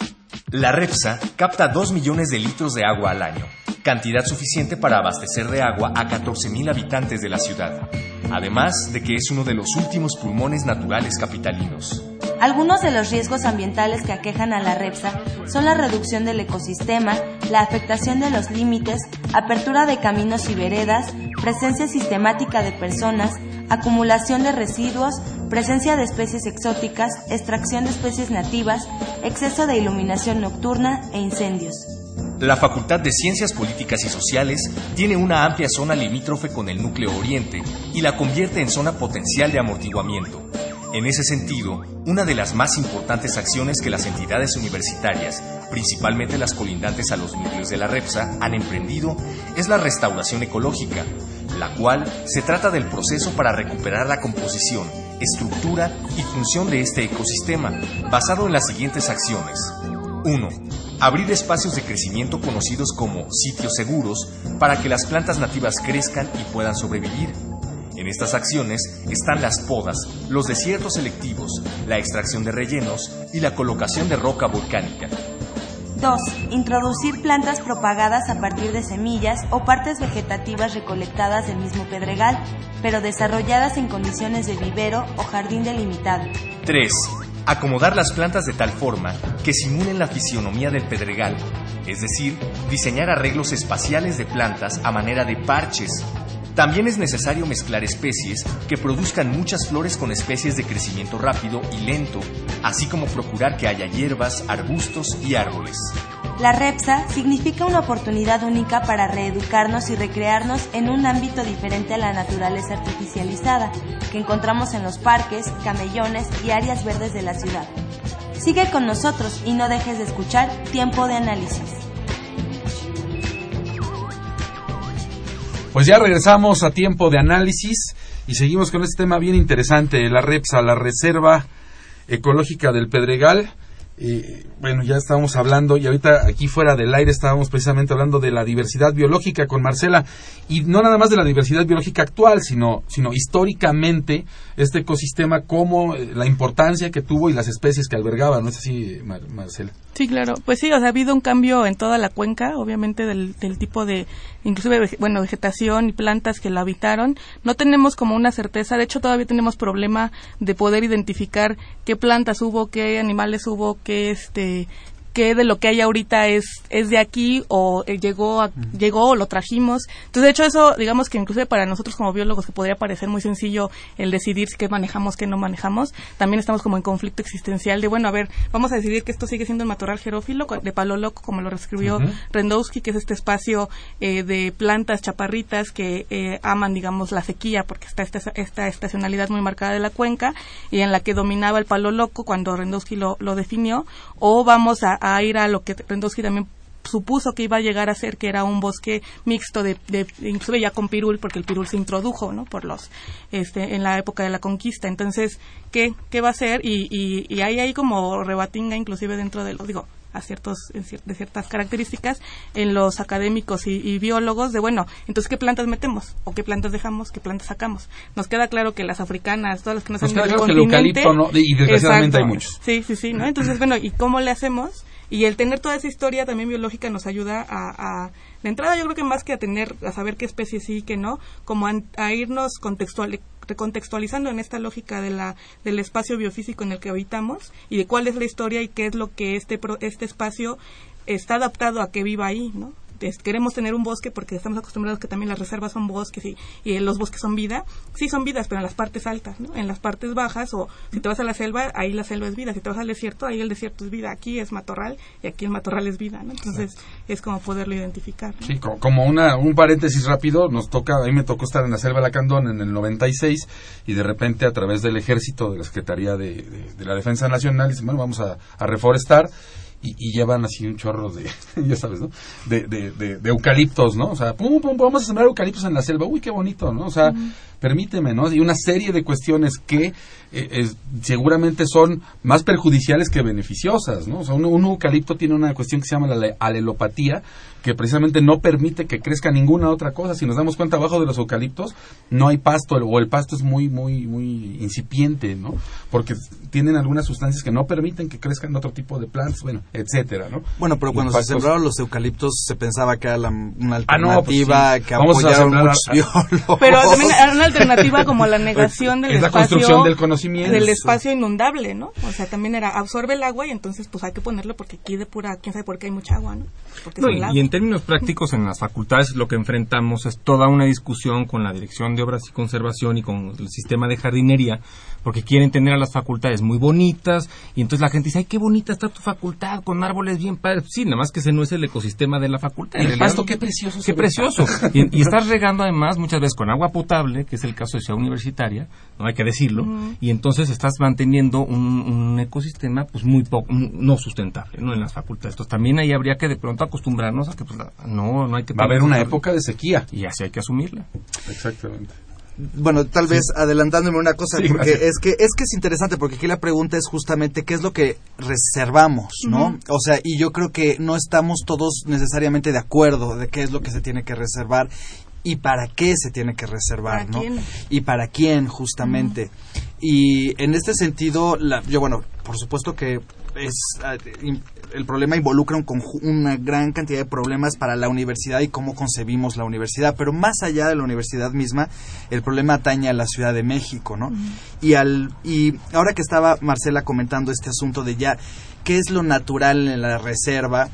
La Repsa capta 2 millones de litros de agua al año, cantidad suficiente para abastecer de agua a 14.000 habitantes de la ciudad, además de que es uno de los últimos pulmones naturales capitalinos. Algunos de los riesgos ambientales que aquejan a la Repsa son la reducción del ecosistema, la afectación de los límites, apertura de caminos y veredas, presencia sistemática de personas, acumulación de residuos, presencia de especies exóticas, extracción de especies nativas, exceso de iluminación nocturna e incendios. La Facultad de Ciencias Políticas y Sociales tiene una amplia zona limítrofe con el núcleo oriente y la convierte en zona potencial de amortiguamiento. En ese sentido, una de las más importantes acciones que las entidades universitarias, principalmente las colindantes a los núcleos de la REPSA, han emprendido es la restauración ecológica, la cual se trata del proceso para recuperar la composición, estructura y función de este ecosistema, basado en las siguientes acciones. 1. Abrir espacios de crecimiento conocidos como sitios seguros para que las plantas nativas crezcan y puedan sobrevivir. En estas acciones están las podas, los desiertos selectivos, la extracción de rellenos y la colocación de roca volcánica. 2. Introducir plantas propagadas a partir de semillas o partes vegetativas recolectadas del mismo pedregal, pero desarrolladas en condiciones de vivero o jardín delimitado. 3. Acomodar las plantas de tal forma que simulen la fisionomía del pedregal, es decir, diseñar arreglos espaciales de plantas a manera de parches. También es necesario mezclar especies que produzcan muchas flores con especies de crecimiento rápido y lento, así como procurar que haya hierbas, arbustos y árboles. La REPSA significa una oportunidad única para reeducarnos y recrearnos en un ámbito diferente a la naturaleza artificializada que encontramos en los parques, camellones y áreas verdes de la ciudad. Sigue con nosotros y no dejes de escuchar Tiempo de Análisis. Pues ya regresamos a tiempo de análisis y seguimos con este tema bien interesante, la REPSA, la Reserva Ecológica del Pedregal, bueno, ya estábamos hablando y ahorita aquí fuera del aire estábamos precisamente hablando de la diversidad biológica con Marcela. Y no nada más de la diversidad biológica actual, sino, sino históricamente este ecosistema, como eh, la importancia que tuvo y las especies que albergaba, ¿no es así, Marcela? Sí, claro. Pues sí, o sea, ha habido un cambio en toda la cuenca, obviamente del, del tipo de, inclusive, bueno, vegetación y plantas que la habitaron. No tenemos como una certeza, de hecho todavía tenemos problema de poder identificar qué plantas hubo, qué animales hubo, qué este qué de lo que hay ahorita es, es de aquí o eh, llegó, a, llegó o lo trajimos. Entonces, de hecho, eso, digamos que incluso para nosotros como biólogos, que podría parecer muy sencillo el decidir qué manejamos, qué no manejamos, también estamos como en conflicto existencial de, bueno, a ver, vamos a decidir que esto sigue siendo un matorral jerófilo de palo loco, como lo reescribió Rendowski, que es este espacio eh, de plantas chaparritas que eh, aman, digamos, la sequía, porque está esta, esta estacionalidad muy marcada de la cuenca y en la que dominaba el palo loco cuando Rendowski lo, lo definió, o vamos a, ir a lo que Rendowski también supuso que iba a llegar a ser que era un bosque mixto de, de inclusive ya con pirul porque el pirul se introdujo no por los este en la época de la conquista. Entonces qué qué va a ser y, y, y ahí hay como rebatinga inclusive dentro de lo digo a ciertos de ciertas características en los académicos y, biólogos de bueno entonces qué plantas metemos o qué plantas dejamos qué plantas sacamos nos queda claro que las africanas todas las que nos, han claro que el eucalipto no, y desgraciadamente hay muchos. Sí sí sí no entonces bueno y cómo le hacemos y el tener toda esa historia también biológica nos ayuda a, de entrada yo creo que más que a tener, a saber qué especie sí y qué no, como a, irnos contextual, recontextualizando en esta lógica de la, del espacio biofísico en el que habitamos y de cuál es la historia y qué es lo que este, este espacio está adaptado a que viva ahí, ¿no? Queremos tener un bosque porque estamos acostumbrados que también las reservas son bosques y, y, los bosques son vida. Sí son vidas, pero en las partes altas, ¿no? En las partes bajas o si te vas a la selva, ahí la selva es vida. Si te vas al desierto, ahí el desierto es vida. Aquí es matorral y aquí el matorral es vida, ¿no? Entonces es como poderlo identificar. Sí, como una, un paréntesis rápido, nos toca, a mí me tocó estar en la selva de Lacandón en el 96 y de repente a través del ejército, de la Secretaría de, la Defensa Nacional, bueno, vamos a, a reforestar y, llevan así un chorro de, (laughs) ya sabes, ¿no? De, de, de, eucaliptos, ¿no? O sea, pum, pum, vamos a sembrar eucaliptos en la selva. Uy, qué bonito, ¿no? O sea, permíteme, ¿no? Y una serie de cuestiones que eh, seguramente son más perjudiciales que beneficiosas, ¿no? O sea, un, eucalipto tiene una cuestión que se llama la alelopatía, que precisamente no permite que crezca ninguna otra cosa. Si nos damos cuenta, abajo de los eucaliptos no hay pasto, o el pasto es muy, muy, muy incipiente, ¿no? Porque tienen algunas sustancias que no permiten que crezcan otro tipo de plantas, bueno, etcétera, ¿no? Bueno, pero cuando se sembraron los eucaliptos se pensaba que era una alternativa ah, no, pues que apoyaron muchos biólogos. Pero (laughs) también una alternativa como la negación del es espacio. la construcción del conocimiento. Del espacio inundable, ¿no? O sea, también era absorbe el agua y entonces pues hay que ponerlo porque aquí de pura, quién sabe por qué hay mucha agua, ¿no? y, en términos prácticos en las facultades lo que enfrentamos es toda una discusión con la Dirección de Obras y Conservación y con el sistema de jardinería porque quieren tener a las facultades muy bonitas y entonces la gente dice, ay, qué bonita está tu facultad con árboles bien padres. Sí, nada más que ese no es el ecosistema de la facultad. El pasto, qué precioso. Qué precioso. Y, estás regando además muchas veces con agua potable, que es el caso de Ciudad Universitaria, no hay que decirlo, y entonces estás manteniendo un, ecosistema pues muy poco, no sustentable, ¿no? En las facultades. Entonces también ahí habría que de pronto acostumbrarnos a que pues no, no hay que... Va a haber una época de sequía. Y así hay que asumirla. Exactamente bueno, tal vez adelantándome una cosa, porque es que es que es interesante, porque aquí la pregunta es justamente qué es lo que reservamos, ¿no? O sea, y yo creo que no estamos todos necesariamente de acuerdo de qué es lo que se tiene que reservar y para qué se tiene que reservar, ¿no? Y para quién, justamente. Y en este sentido, la, yo, bueno, por supuesto que es ah, el problema involucra un una gran cantidad de problemas para la universidad y cómo concebimos la universidad, pero más allá de la universidad misma, el problema atañe a la Ciudad de México, ¿no? Y al y ahora que estaba Marcela comentando este asunto de ya qué es lo natural en la reserva,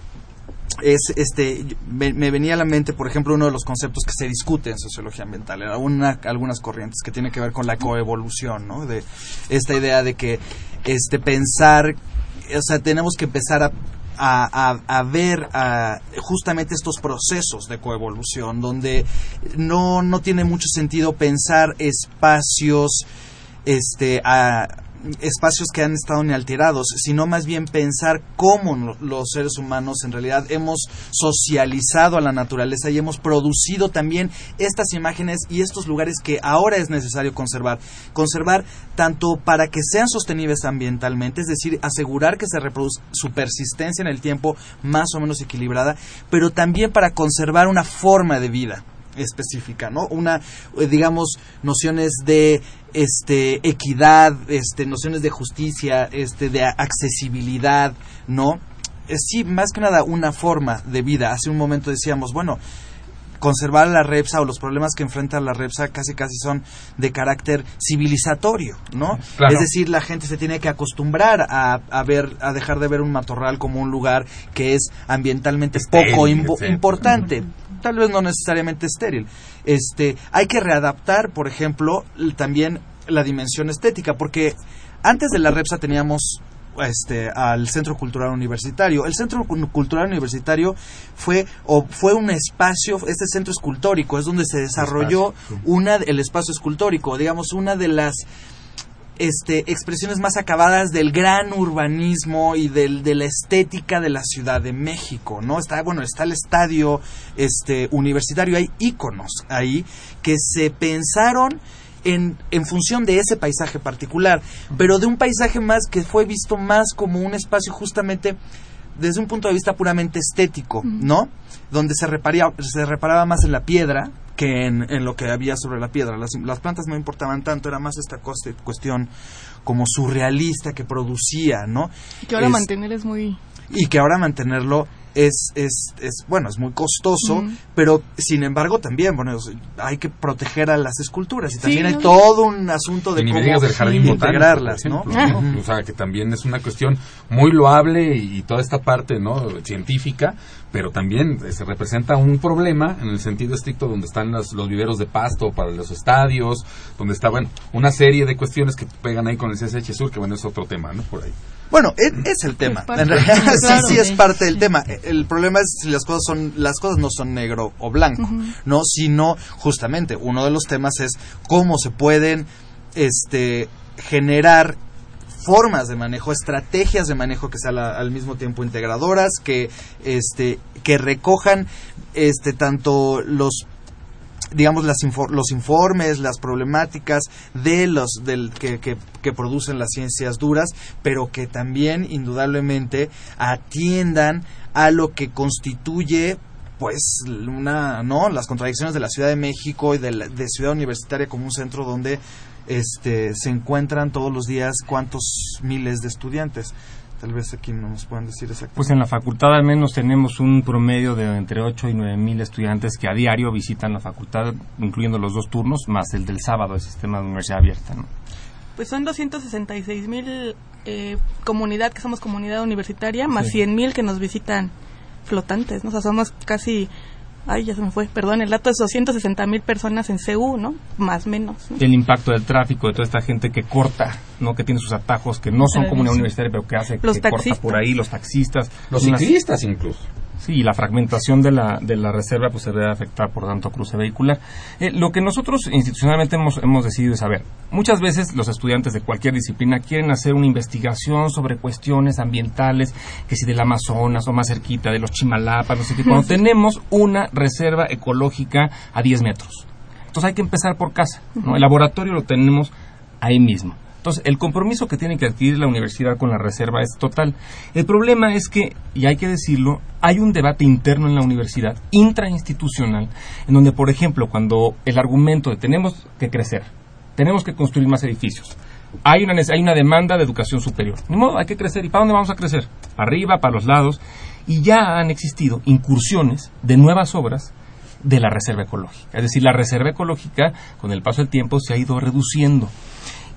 es este me, venía a la mente por ejemplo uno de los conceptos que se discute en sociología ambiental alguna, algunas corrientes que tiene que ver con la coevolución no de esta idea de que este pensar o sea, tenemos que empezar a a, ver justamente estos procesos de coevolución, donde no, no tiene mucho sentido pensar espacios este, espacios que han estado inalterados, sino más bien pensar cómo los seres humanos en realidad hemos socializado a la naturaleza y hemos producido también estas imágenes y estos lugares que ahora es necesario conservar. Conservar tanto para que sean sostenibles ambientalmente, es decir, asegurar que se reproduzca su persistencia en el tiempo más o menos equilibrada, pero también para conservar una forma de vida específica, ¿no? Una, eh, digamos, nociones de este equidad, este nociones de justicia, este de accesibilidad, ¿no? Eh, sí, más que nada una forma de vida. Hace un momento decíamos, bueno, conservar la REPSA o los problemas que enfrenta la REPSA casi casi son de carácter civilizatorio, ¿no? Claro. Es decir, la gente se tiene que acostumbrar a, a ver, a dejar de ver un matorral como un lugar que es ambientalmente Estéril, poco importante, tal vez no necesariamente estéril. Este, hay que readaptar, por ejemplo, también la dimensión estética, porque antes de la REPSA teníamos este al Centro Cultural Universitario. El Centro Cu- Cultural Universitario fue o fue un espacio, este centro escultórico es donde se desarrolló una el espacio escultórico, digamos una de las este, expresiones más acabadas del gran urbanismo y del, de la estética de la Ciudad de México, ¿no? Está, bueno, está el estadio este, universitario, hay íconos ahí que se pensaron en, en función de ese paisaje particular, pero de un paisaje más que fue visto más como un espacio justamente desde un punto de vista puramente estético, ¿no? Donde se, reparía, se reparaba más en la piedra que en, en lo que había sobre la piedra. Las, las plantas no importaban tanto, era más esta coste- cuestión como surrealista que producía, ¿no? Que ahora Es- mantener es muy... y que ahora mantenerlo es, es, es bueno, es muy costoso, pero sin embargo también, bueno, hay que proteger a las esculturas y Sí, también hay ¿no? todo un asunto de Y cómo del jardín integrarlas, ¿no? ejemplo, ¿no? O sea, que también es una cuestión muy loable y toda esta parte no científica, pero también eh, se representa un problema en el sentido estricto donde están los, los viveros de pasto para los estadios, donde está, bueno, una serie de cuestiones que pegan ahí con el CSH Sur, que bueno, es otro tema, ¿no? Por ahí. Bueno, es, es el tema. En realidad, (laughs) sí, Claro, sí es parte del tema. El problema es si las cosas son, las cosas no son negro o blanco, no, sino justamente uno de los temas es cómo se pueden, este, generar formas de manejo, estrategias de manejo que sean al mismo tiempo integradoras, que, este, que recojan, este, tanto los digamos las info- los informes, las problemáticas de los del que, que, que producen las ciencias duras, pero que también indudablemente atiendan a lo que constituye pues una no las contradicciones de la Ciudad de México y de, la- de Ciudad Universitaria como un centro donde este se encuentran todos los días cuántos miles de estudiantes tal vez aquí no nos puedan decir exactamente Pues en la facultad al menos tenemos un promedio de entre 8 y 9 mil estudiantes que a diario visitan la facultad, incluyendo los dos turnos, más el del sábado, el sistema de universidad abierta. ¿no? Pues son 266 mil eh, comunidad, que somos comunidad universitaria, más Sí. 100 mil que nos visitan flotantes, ¿no? O sea, somos casi... Ay, ya se me fue, perdón, el dato es 260 mil personas en CU, ¿no? Más menos. ¿no? El impacto del tráfico, de toda esta gente que corta, no que tiene sus atajos, que no son comunidad universitaria, pero que hace Los que corta taxistas. por ahí, los taxistas. Los ciclistas incluso. Sí, la fragmentación de la, de la reserva pues se debe afectar por tanto cruce vehicular. Eh, lo que nosotros institucionalmente hemos, hemos decidido es saber, muchas veces los estudiantes de cualquier disciplina quieren hacer una investigación sobre cuestiones ambientales, que si del Amazonas o más cerquita, de los Chimalapas, no sé qué, cuando tenemos una reserva ecológica a 10 metros. Entonces hay que empezar por casa, ¿no? El laboratorio lo tenemos ahí mismo. Entonces, el compromiso que tiene que adquirir la universidad con la reserva es total. El problema es que, y hay que decirlo, hay un debate interno en la universidad, intrainstitucional, en donde, por ejemplo, cuando el argumento de tenemos que crecer, tenemos que construir más edificios, hay una, hay una demanda de educación superior. Ni modo, hay que crecer. ¿Y para dónde vamos a crecer? Arriba, para los lados. Y ya han existido incursiones de nuevas obras de la reserva ecológica. Es decir, la reserva ecológica, con el paso del tiempo, se ha ido reduciendo.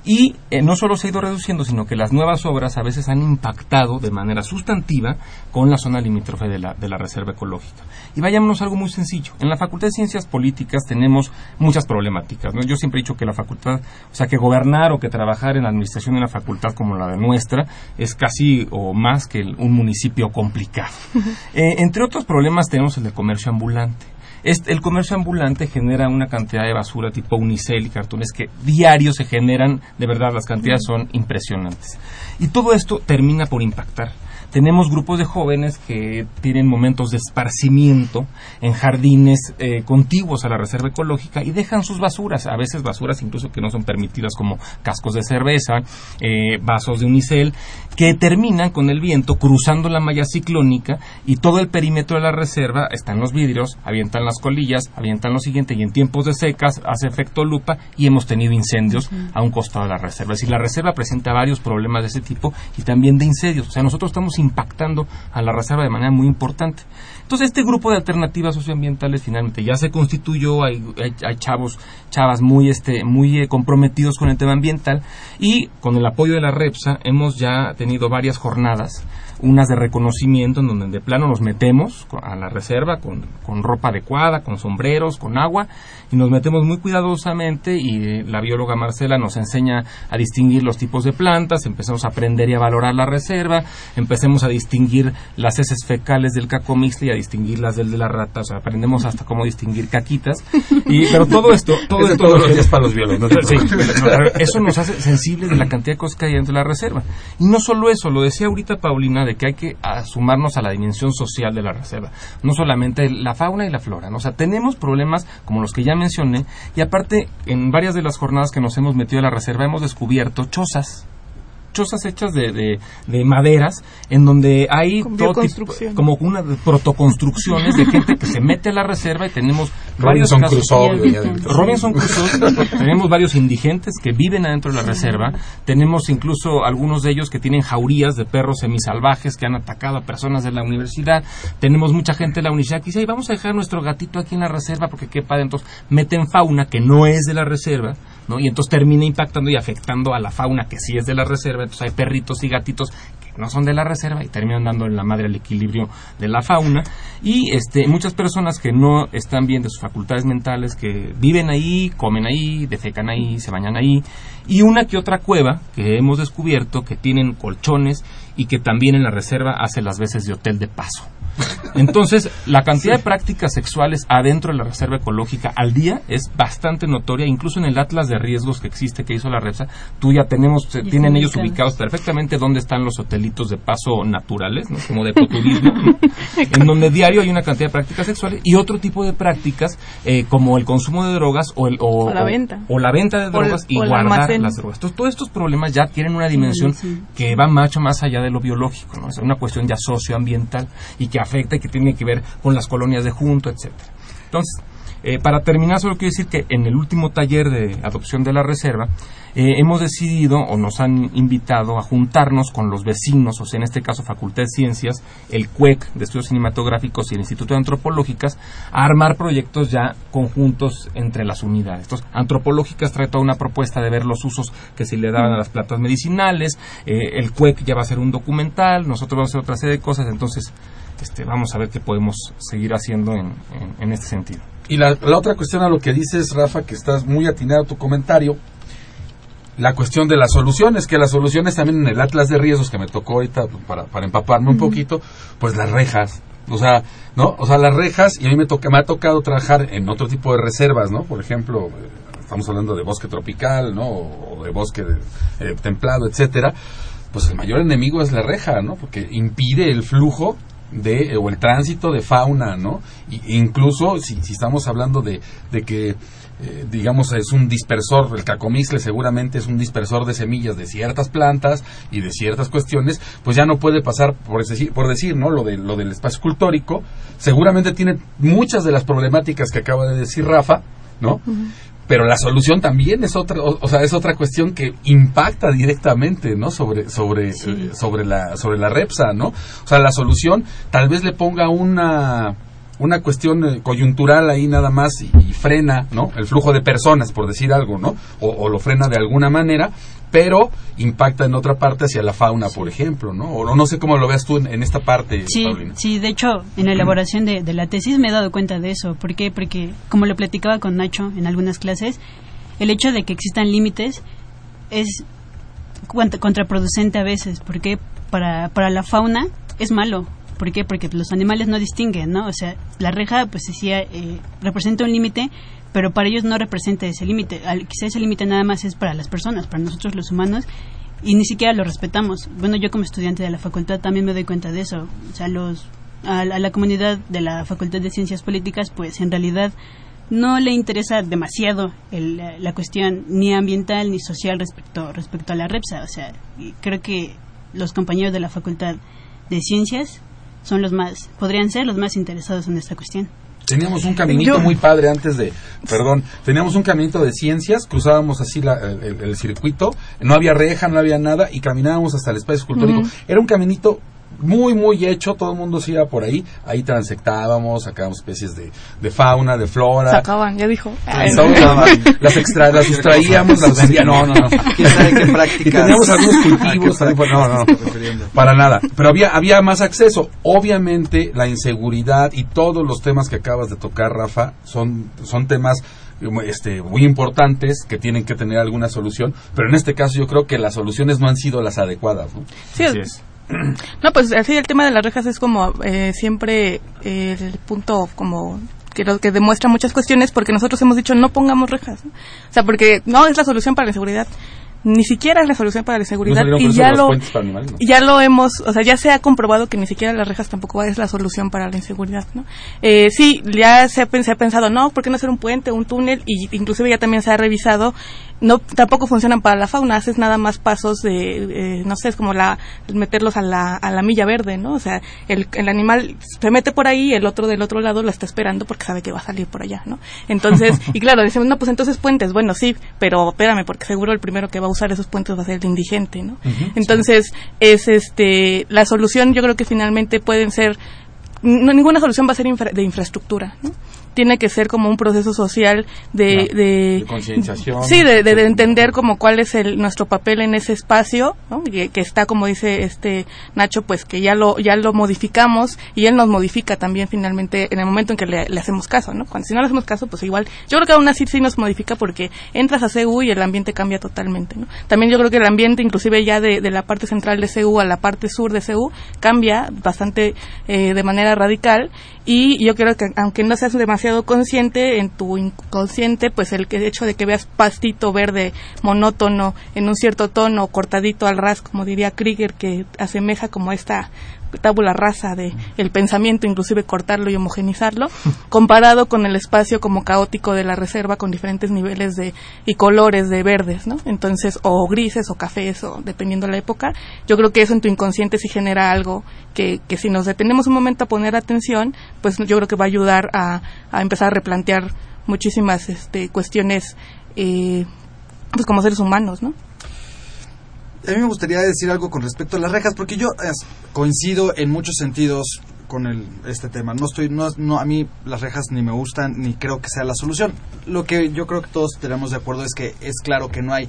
Y eh, no solo se ha ido reduciendo, sino que las nuevas obras a veces han impactado de manera sustantiva con la zona limítrofe de la, de la reserva ecológica. Y vayámonos a algo muy sencillo. En la Facultad de Ciencias Políticas tenemos muchas problemáticas. ¿no? Yo siempre he dicho que la facultad, o sea, que gobernar o que trabajar en la administración de una facultad como la de nuestra es casi o más que un municipio complicado. Eh, entre otros problemas tenemos el de comercio ambulante. Este, el comercio ambulante genera una cantidad de basura tipo unicel y cartones que diarios se generan, de verdad las cantidades son impresionantes. Y todo esto termina por impactar tenemos grupos de jóvenes que tienen momentos de esparcimiento en jardines eh, contiguos a la reserva ecológica y dejan sus basuras, a veces basuras incluso que no son permitidas como cascos de cerveza, eh, vasos de unicel, que terminan con el viento cruzando la malla ciclónica y todo el perímetro de la reserva están los vidrios, avientan las colillas, avientan lo siguiente y en tiempos de secas hace efecto lupa y hemos tenido incendios a un costado de la reserva. Es decir, la reserva presenta varios problemas de ese tipo y también de incendios. O sea, nosotros estamos impactando a la reserva de manera muy importante. Entonces, este grupo de alternativas socioambientales finalmente ya se constituyó, hay, hay, chavos, chavas muy, este, muy eh, comprometidos con el tema ambiental y con el apoyo de la REPSA hemos ya tenido varias jornadas unas de reconocimiento en donde de plano nos metemos a la reserva con, con, ropa adecuada, con sombreros, con agua y nos metemos muy cuidadosamente y la bióloga Marcela nos enseña a distinguir los tipos de plantas, empezamos a aprender y a valorar la reserva, empecemos a distinguir las heces fecales del cacomixle y a distinguirlas del de la rata, o sea, aprendemos hasta cómo distinguir caquitas y pero todo esto, (laughs) todo esto todos los días para los biólogos, eso nos hace sensibles de la cantidad de cosas que hay dentro de la reserva. Y no solo eso, lo decía ahorita Paulina de que hay que sumarnos a la dimensión social de la reserva, no solamente la fauna y la flora, ¿no? o sea, tenemos problemas como los que ya mencioné y aparte en varias de las jornadas que nos hemos metido a la reserva hemos descubierto chozas chozas hechas de, de, maderas en donde hay todo tipo, como una de protoconstrucciones de gente que se mete a la reserva y tenemos Robinson Crusoe Robinson Crusoe (laughs) tenemos varios indigentes que viven adentro de la reserva. Tenemos incluso algunos de ellos que tienen jaurías de perros semisalvajes que han atacado a personas de la universidad. Tenemos mucha gente de la universidad que dice vamos a dejar nuestro gatito aquí en la reserva porque qué padre entonces meten fauna que no es de la reserva ¿no? y entonces termina impactando y afectando a la fauna que sí es de la reserva hay perritos y gatitos no son de la reserva y terminan dando en la madre el equilibrio de la fauna. Y este muchas personas que no están bien de sus facultades mentales que viven ahí, comen ahí, defecan ahí, se bañan ahí. Y una que otra cueva que hemos descubierto que tienen colchones y que también en la reserva hace las veces de hotel de paso. Entonces, la cantidad de prácticas sexuales adentro de la reserva ecológica al día es bastante notoria, incluso en el atlas de riesgos que existe que hizo la REPSA, tú ya tenemos, tienen ellos ubicados. perfectamente dónde están los hotelitos de paso naturales, como de ecoturismo, (laughs) en donde diario hay una cantidad de prácticas sexuales y otro tipo de prácticas eh, como el consumo de drogas o, el, o, la venta. o, la venta de drogas y guardar las drogas. Entonces, todos estos problemas ya tienen una dimensión que va mucho más allá de lo biológico, ¿no? es una cuestión ya socioambiental y que afecta y que tiene que ver con las colonias de junto, etcétera. Entonces, eh, para terminar, solo quiero decir que en el último taller de adopción de la reserva eh, hemos decidido o nos han invitado a juntarnos con los vecinos, o sea, en este caso Facultad de Ciencias, el CUEC de Estudios Cinematográficos y el Instituto de Antropológicas, a armar proyectos ya conjuntos entre las unidades. Entonces, Antropológicas trae toda una propuesta de ver los usos que se le daban a las plantas medicinales, eh, el CUEC ya va a ser un documental, nosotros vamos a hacer otra serie de cosas, entonces este, vamos a ver qué podemos seguir haciendo en, este sentido. Y la, otra cuestión a lo que dices, Rafa, que estás muy atinado a tu comentario, la cuestión de las soluciones, que las soluciones también en el Atlas de Riesgos que me tocó ahorita para, para empaparme un poquito, pues las rejas, o sea, ¿no? O sea, las rejas, y a mí me, toca, me ha tocado trabajar en otro tipo de reservas, ¿no? Por ejemplo, estamos hablando de bosque tropical, ¿no? O de bosque eh, templado, etcétera. Pues el mayor enemigo es la reja, ¿no? Porque impide el flujo de o el tránsito de fauna, ¿no? Y, incluso si, si, estamos hablando de, de que eh, digamos es un dispersor, el cacomixle seguramente es un dispersor de semillas de ciertas plantas y de ciertas cuestiones, pues ya no puede pasar por decir, por decir, ¿no? Lo de lo del espacio escultórico, seguramente tiene muchas de las problemáticas que acaba de decir Rafa, ¿no? Pero la solución también es otra o, sea es otra cuestión que impacta directamente no sobre sobre eh, sobre la sobre la repsa no o sea la solución tal vez le ponga una una cuestión eh, coyuntural ahí nada más y, frena no el flujo de personas por decir algo no o, lo frena de alguna manera pero impacta en otra parte hacia la fauna, por ejemplo, ¿no? O no sé cómo lo veas tú en, esta parte, sí, Sí, de hecho, en la elaboración de, la tesis me he dado cuenta de eso. ¿Por qué? Porque, como lo platicaba con Nacho en algunas clases, el hecho de que existan límites es contraproducente a veces, porque para, para la fauna es malo, ¿Por qué? Porque los animales no distinguen, ¿no? O sea, la reja, pues decía, eh, representa un límite, pero para ellos no representa ese límite. Quizá ese límite nada más es para las personas, para nosotros los humanos, y ni siquiera lo respetamos. Bueno, yo como estudiante de la facultad también me doy cuenta de eso. O sea, los, a, la comunidad de la Facultad de Ciencias Políticas, pues en realidad no le interesa demasiado la cuestión ni ambiental ni social respecto, respecto a la REPSA. O sea, creo que los compañeros de la Facultad de Ciencias son los más, podrían ser los más interesados en esta cuestión. Teníamos un caminito muy padre antes de, perdón, teníamos un caminito de ciencias, cruzábamos así el, circuito, no había reja, no había nada y caminábamos hasta el espacio escultórico. Era un caminito muy, muy hecho, todo el mundo se iba por ahí, ahí transectábamos, sacábamos especies de, de fauna, de flora. Sacaban, ya dijo. las, extra, las extraíamos, las vendíamos, no, no, no. (laughs) ¿Quién sabe qué prácticas? Y teníamos algunos cultivos, no, no, para nada. Pero había, había más acceso. Obviamente, la inseguridad y todos los temas que acabas de tocar, Rafa, son, son temas este, muy importantes que tienen que tener alguna solución, pero en este caso yo creo que las soluciones no han sido las adecuadas. ¿no? Sí, es. No, pues así el tema de las rejas es como eh, siempre eh, el punto como que, lo, que demuestra muchas cuestiones porque nosotros hemos dicho no pongamos rejas. O sea, porque no es la solución para la inseguridad ni siquiera es la solución para la seguridad y ya lo ya lo hemos o sea ya se ha comprobado que ni siquiera las rejas tampoco es la solución para la inseguridad no eh, sí ya se ha, se ha, pensado no por qué no hacer un puente un túnel y inclusive ya también se ha revisado no tampoco funcionan para la fauna haces nada más pasos de eh, no sé es como la meterlos a la, a la milla verde no o sea el, el animal se mete por ahí el otro del otro lado la está esperando porque sabe que va a salir por allá no entonces (laughs) y claro decimos no pues entonces puentes bueno sí pero espérame porque seguro el primero que va a usar esos puentes va a ser el indigente no entonces es este la solución yo creo que finalmente pueden ser no, ninguna solución va a ser de infraestructura ¿no? Tiene que ser como un proceso social de, de, concienciación. Sí, de, de, entender como cuál es el, nuestro papel en ese espacio, que, está, como dice este Nacho, pues que ya lo, ya lo modificamos y él nos modifica también finalmente en el momento en que le, hacemos caso, ¿no? Cuando si no le hacemos caso, pues igual, yo creo que aún así sí nos modifica porque entras a CU y el ambiente cambia totalmente, ¿no? También yo creo que el ambiente, inclusive ya de, de la parte central de CU a la parte sur de CU, cambia bastante eh, de manera radical y yo creo que aunque no seas demasiado consciente en tu inconsciente pues el hecho de que veas pastito verde monótono en un cierto tono cortadito al ras como diría Krieger que asemeja como esta tabula rasa de el pensamiento, inclusive cortarlo y homogenizarlo, comparado con el espacio como caótico de la reserva con diferentes niveles de y colores de verdes, ¿no? Entonces, o grises o cafés o dependiendo de la época, yo creo que eso en tu inconsciente sí genera algo que, que si nos detenemos un momento a poner atención, pues yo creo que va a ayudar a, a empezar a replantear muchísimas este, cuestiones eh, pues como seres humanos, ¿no? A mí me gustaría decir algo con respecto a las rejas, porque yo coincido en muchos sentidos con el, este tema. No estoy, no, no, a mí las rejas ni me gustan ni creo que sea la solución. Lo que yo creo que todos tenemos de acuerdo es que es claro que no hay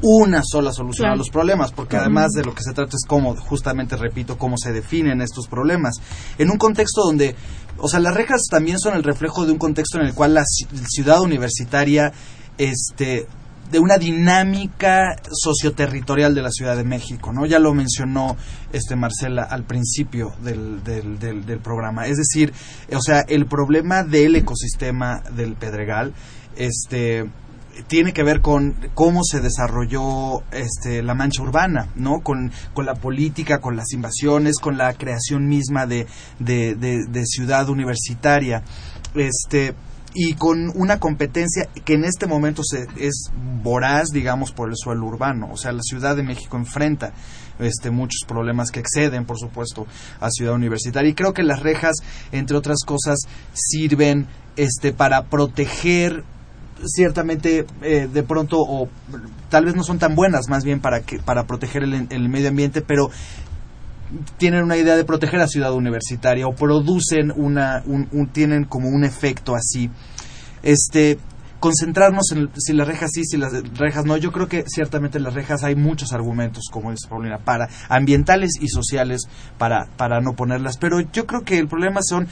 una sola solución a los problemas, porque además de lo que se trata es cómo, justamente repito, cómo se definen estos problemas. En un contexto donde, o sea, las rejas también son el reflejo de un contexto en el cual la ciudad universitaria este de una dinámica socioterritorial de la Ciudad de México, ¿no? Ya lo mencionó este Marcela al principio del, del, programa. Es decir, o sea, el problema del ecosistema del Pedregal, este tiene que ver con cómo se desarrolló este, la mancha urbana, ¿no? Con, con la política, con las invasiones, con la creación misma de, de, de ciudad universitaria. Este, y con una competencia que en este momento se, es voraz, digamos, por el suelo urbano. O sea, la Ciudad de México enfrenta este, muchos problemas que exceden, por supuesto, a Ciudad Universitaria. Y creo que las rejas, entre otras cosas, sirven este, para proteger ciertamente eh, de pronto o tal vez no son tan buenas más bien para que para proteger el, el medio ambiente pero tienen una idea de proteger a ciudad universitaria o producen una, un, tienen como un efecto así. Este, concentrarnos en si las rejas sí, si las rejas no. Yo creo que ciertamente en las rejas hay muchos argumentos, como dice Paulina, para ambientales y sociales para, para no ponerlas. Pero yo creo que el problema son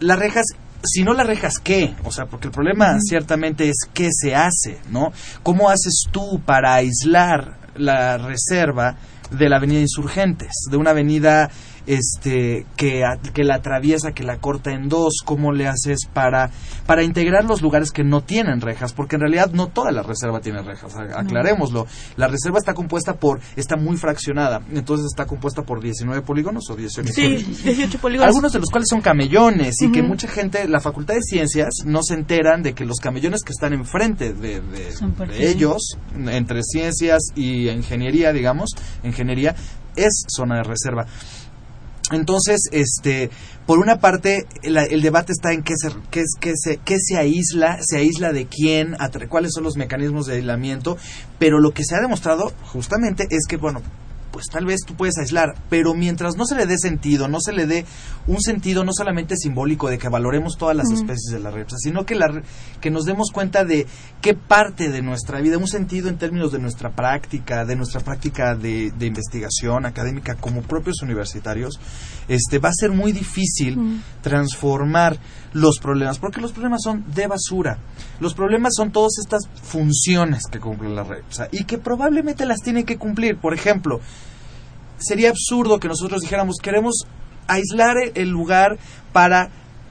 las rejas. Si no las rejas, ¿qué? O sea, porque el problema ciertamente es qué se hace, ¿no? ¿Cómo haces tú para aislar la reserva de la avenida Insurgentes, de una avenida este que, a- que la atraviesa, que la corta en dos, cómo le haces para, para integrar los lugares que no tienen rejas, porque en realidad no toda la reserva tiene rejas, aclarémoslo. La reserva está compuesta por, está muy fraccionada, entonces está compuesta por 19 polígonos o 18 Sí, polígonos. 18 polígonos. Algunos de los cuales son camellones y que mucha gente, la Facultad de Ciencias, no se enteran de que los camellones que están enfrente de, de de- ellos, entre ciencias y ingeniería, digamos, ingeniería, es zona de reserva. Entonces, este, por una parte, la- el debate está en qué se, qué, qué se, qué se aísla, se aísla de quién, cuáles son los mecanismos de aislamiento, pero lo que se ha demostrado justamente es que, bueno, pues tal vez tú puedes aislar, pero mientras no se le dé sentido, no se le dé un sentido no solamente simbólico de que valoremos todas las especies de la repsa, sino que, la, que nos demos cuenta de qué parte de nuestra vida, un sentido en términos de nuestra práctica, de nuestra práctica de, de investigación académica como propios universitarios, este va a ser muy difícil transformar los problemas, porque los problemas son de basura. Los problemas son todas estas funciones que cumple la REPSA y que probablemente las tiene que cumplir. Por ejemplo, sería absurdo que nosotros dijéramos queremos aislar el lugar para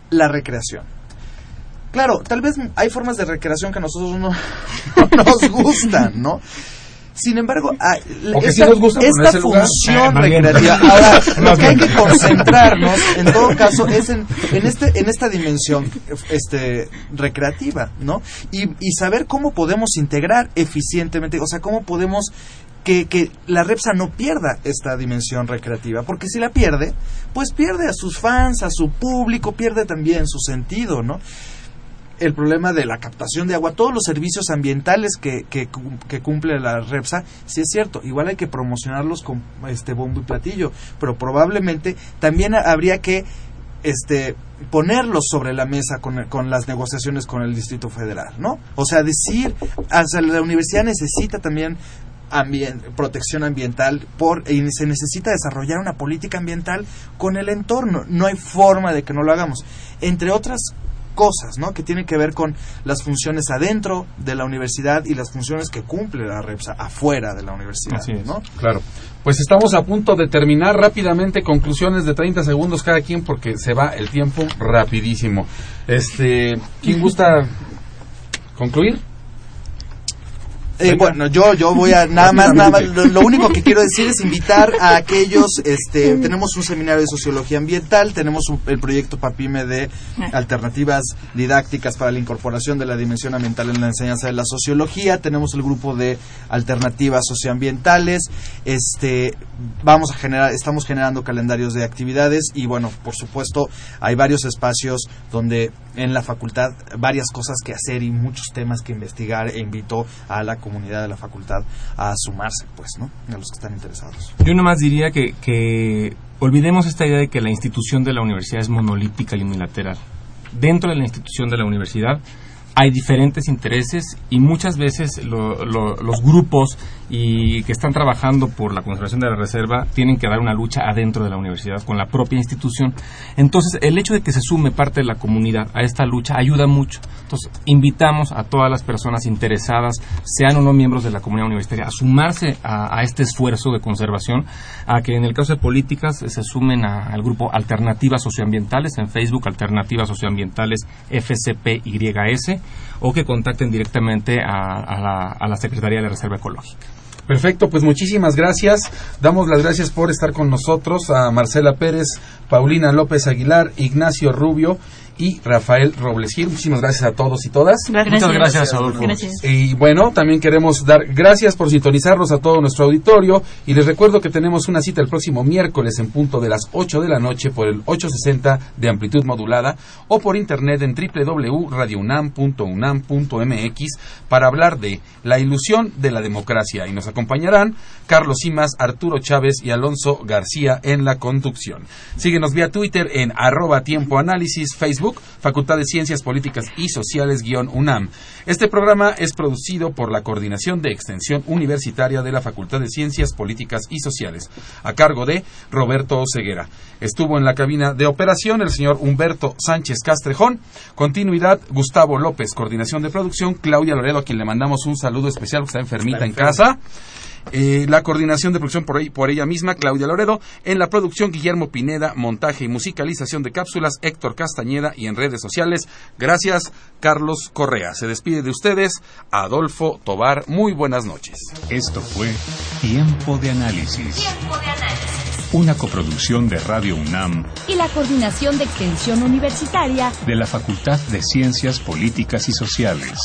la recreación. Claro, tal vez hay formas de recreación que a nosotros no, (laughs) no nos gustan, ¿no? Sin embargo, ah, que sí esta, nos función Eh, recreativa. Ahora, (laughs) lo que hay que concentrarnos, (laughs) en todo caso, es en, en, este, en esta dimensión este, recreativa, ¿no? Y, y saber cómo podemos integrar eficientemente, o sea, cómo podemos que, que la Repsa no pierda esta dimensión recreativa, porque si la pierde, pues pierde a sus fans, a su público, pierde también su sentido, ¿no? El problema de la captación de agua, todos los servicios ambientales que, que, cum- que cumple la REPSA, sí es cierto, igual hay que promocionarlos con este bombo y platillo, pero probablemente también habría que este ponerlos sobre la mesa con, con las negociaciones con el Distrito Federal, ¿no? O sea, decir, sea, la universidad necesita también protección ambiental por y se necesita desarrollar una política ambiental con el entorno. No hay forma de que no lo hagamos. Entre otras cosas, ¿no? Que tienen que ver con las funciones adentro de la universidad y las funciones que cumple la REPSA afuera de la universidad, Así es. ¿no? Claro. Pues estamos a punto de terminar rápidamente, conclusiones de 30 segundos cada quien porque se va el tiempo rapidísimo. Este, ¿quién gusta concluir? Eh, bueno, yo yo voy a nada más nada más lo, lo único que quiero decir es invitar a (laughs) aquellos este tenemos un seminario de sociología ambiental, tenemos un- el proyecto Papime de alternativas didácticas para la incorporación de la dimensión ambiental en la enseñanza de la sociología, tenemos el grupo de alternativas socioambientales, este vamos a generar estamos generando calendarios de actividades y bueno, por supuesto, hay varios espacios donde en la facultad varias cosas que hacer y muchos temas que investigar e invito a la comunidad de la facultad a sumarse, pues, ¿no? A los que están interesados. Yo nomás diría que, que olvidemos esta idea de que la institución de la universidad es monolítica y unilateral. Dentro de la institución de la universidad hay diferentes intereses y muchas veces lo- lo- los grupos y que están trabajando por la conservación de la reserva tienen que dar una lucha adentro de la universidad con la propia institución. Entonces, el hecho de que se sume parte de la comunidad a esta lucha ayuda mucho. Entonces, invitamos a todas las personas interesadas, sean o no miembros de la comunidad universitaria, a sumarse a, este esfuerzo de conservación, a que en el caso de políticas se sumen al grupo Alternativas Socioambientales en Facebook, Alternativas Socioambientales FCPYS, o que contacten directamente a, la, la Secretaría de Reserva Ecológica. Perfecto, pues muchísimas gracias. Damos las gracias por estar con nosotros a Marcela Pérez, Paulina López Aguilar, Ignacio Rubio y Rafael Robles Gil. Muchísimas gracias a todos y todas. Gracias. Muchas gracias, Adolfo. Gracias. Y bueno, también queremos dar gracias por sintonizarnos a todo nuestro auditorio y les recuerdo que tenemos una cita el próximo miércoles en punto de las 8 de la noche por el 860 de amplitud modulada o por internet en www.radiounam.unam.mx para hablar de la ilusión de la democracia y nos acompañarán Carlos Simas, Arturo Chávez y Alonso García en la conducción. Síguenos vía Twitter en arroba tiempo análisis, Facebook, Facultad de Ciencias Políticas y Sociales guion UNAM. Este programa es producido por la Coordinación de Extensión Universitaria de la Facultad de Ciencias Políticas y Sociales, a cargo de Roberto Oceguera. Estuvo en la cabina de operación el señor Humberto Sánchez Castrejón. Continuidad, Gustavo López, coordinación de producción, Claudia Loredo, a quien le mandamos un saludo especial, que está enfermita en casa. Eh, la coordinación de producción por, por ella misma, Claudia Loredo. En la producción, Guillermo Pineda. Montaje y musicalización de cápsulas, Héctor Castañeda. Y en redes sociales, gracias, Carlos Correa. Se despide de ustedes, Adolfo Tobar. Muy buenas noches. Esto fue Tiempo de Análisis. Tiempo de análisis. Una coproducción de Radio UNAM y la Coordinación de Extensión Universitaria de la Facultad de Ciencias Políticas y Sociales.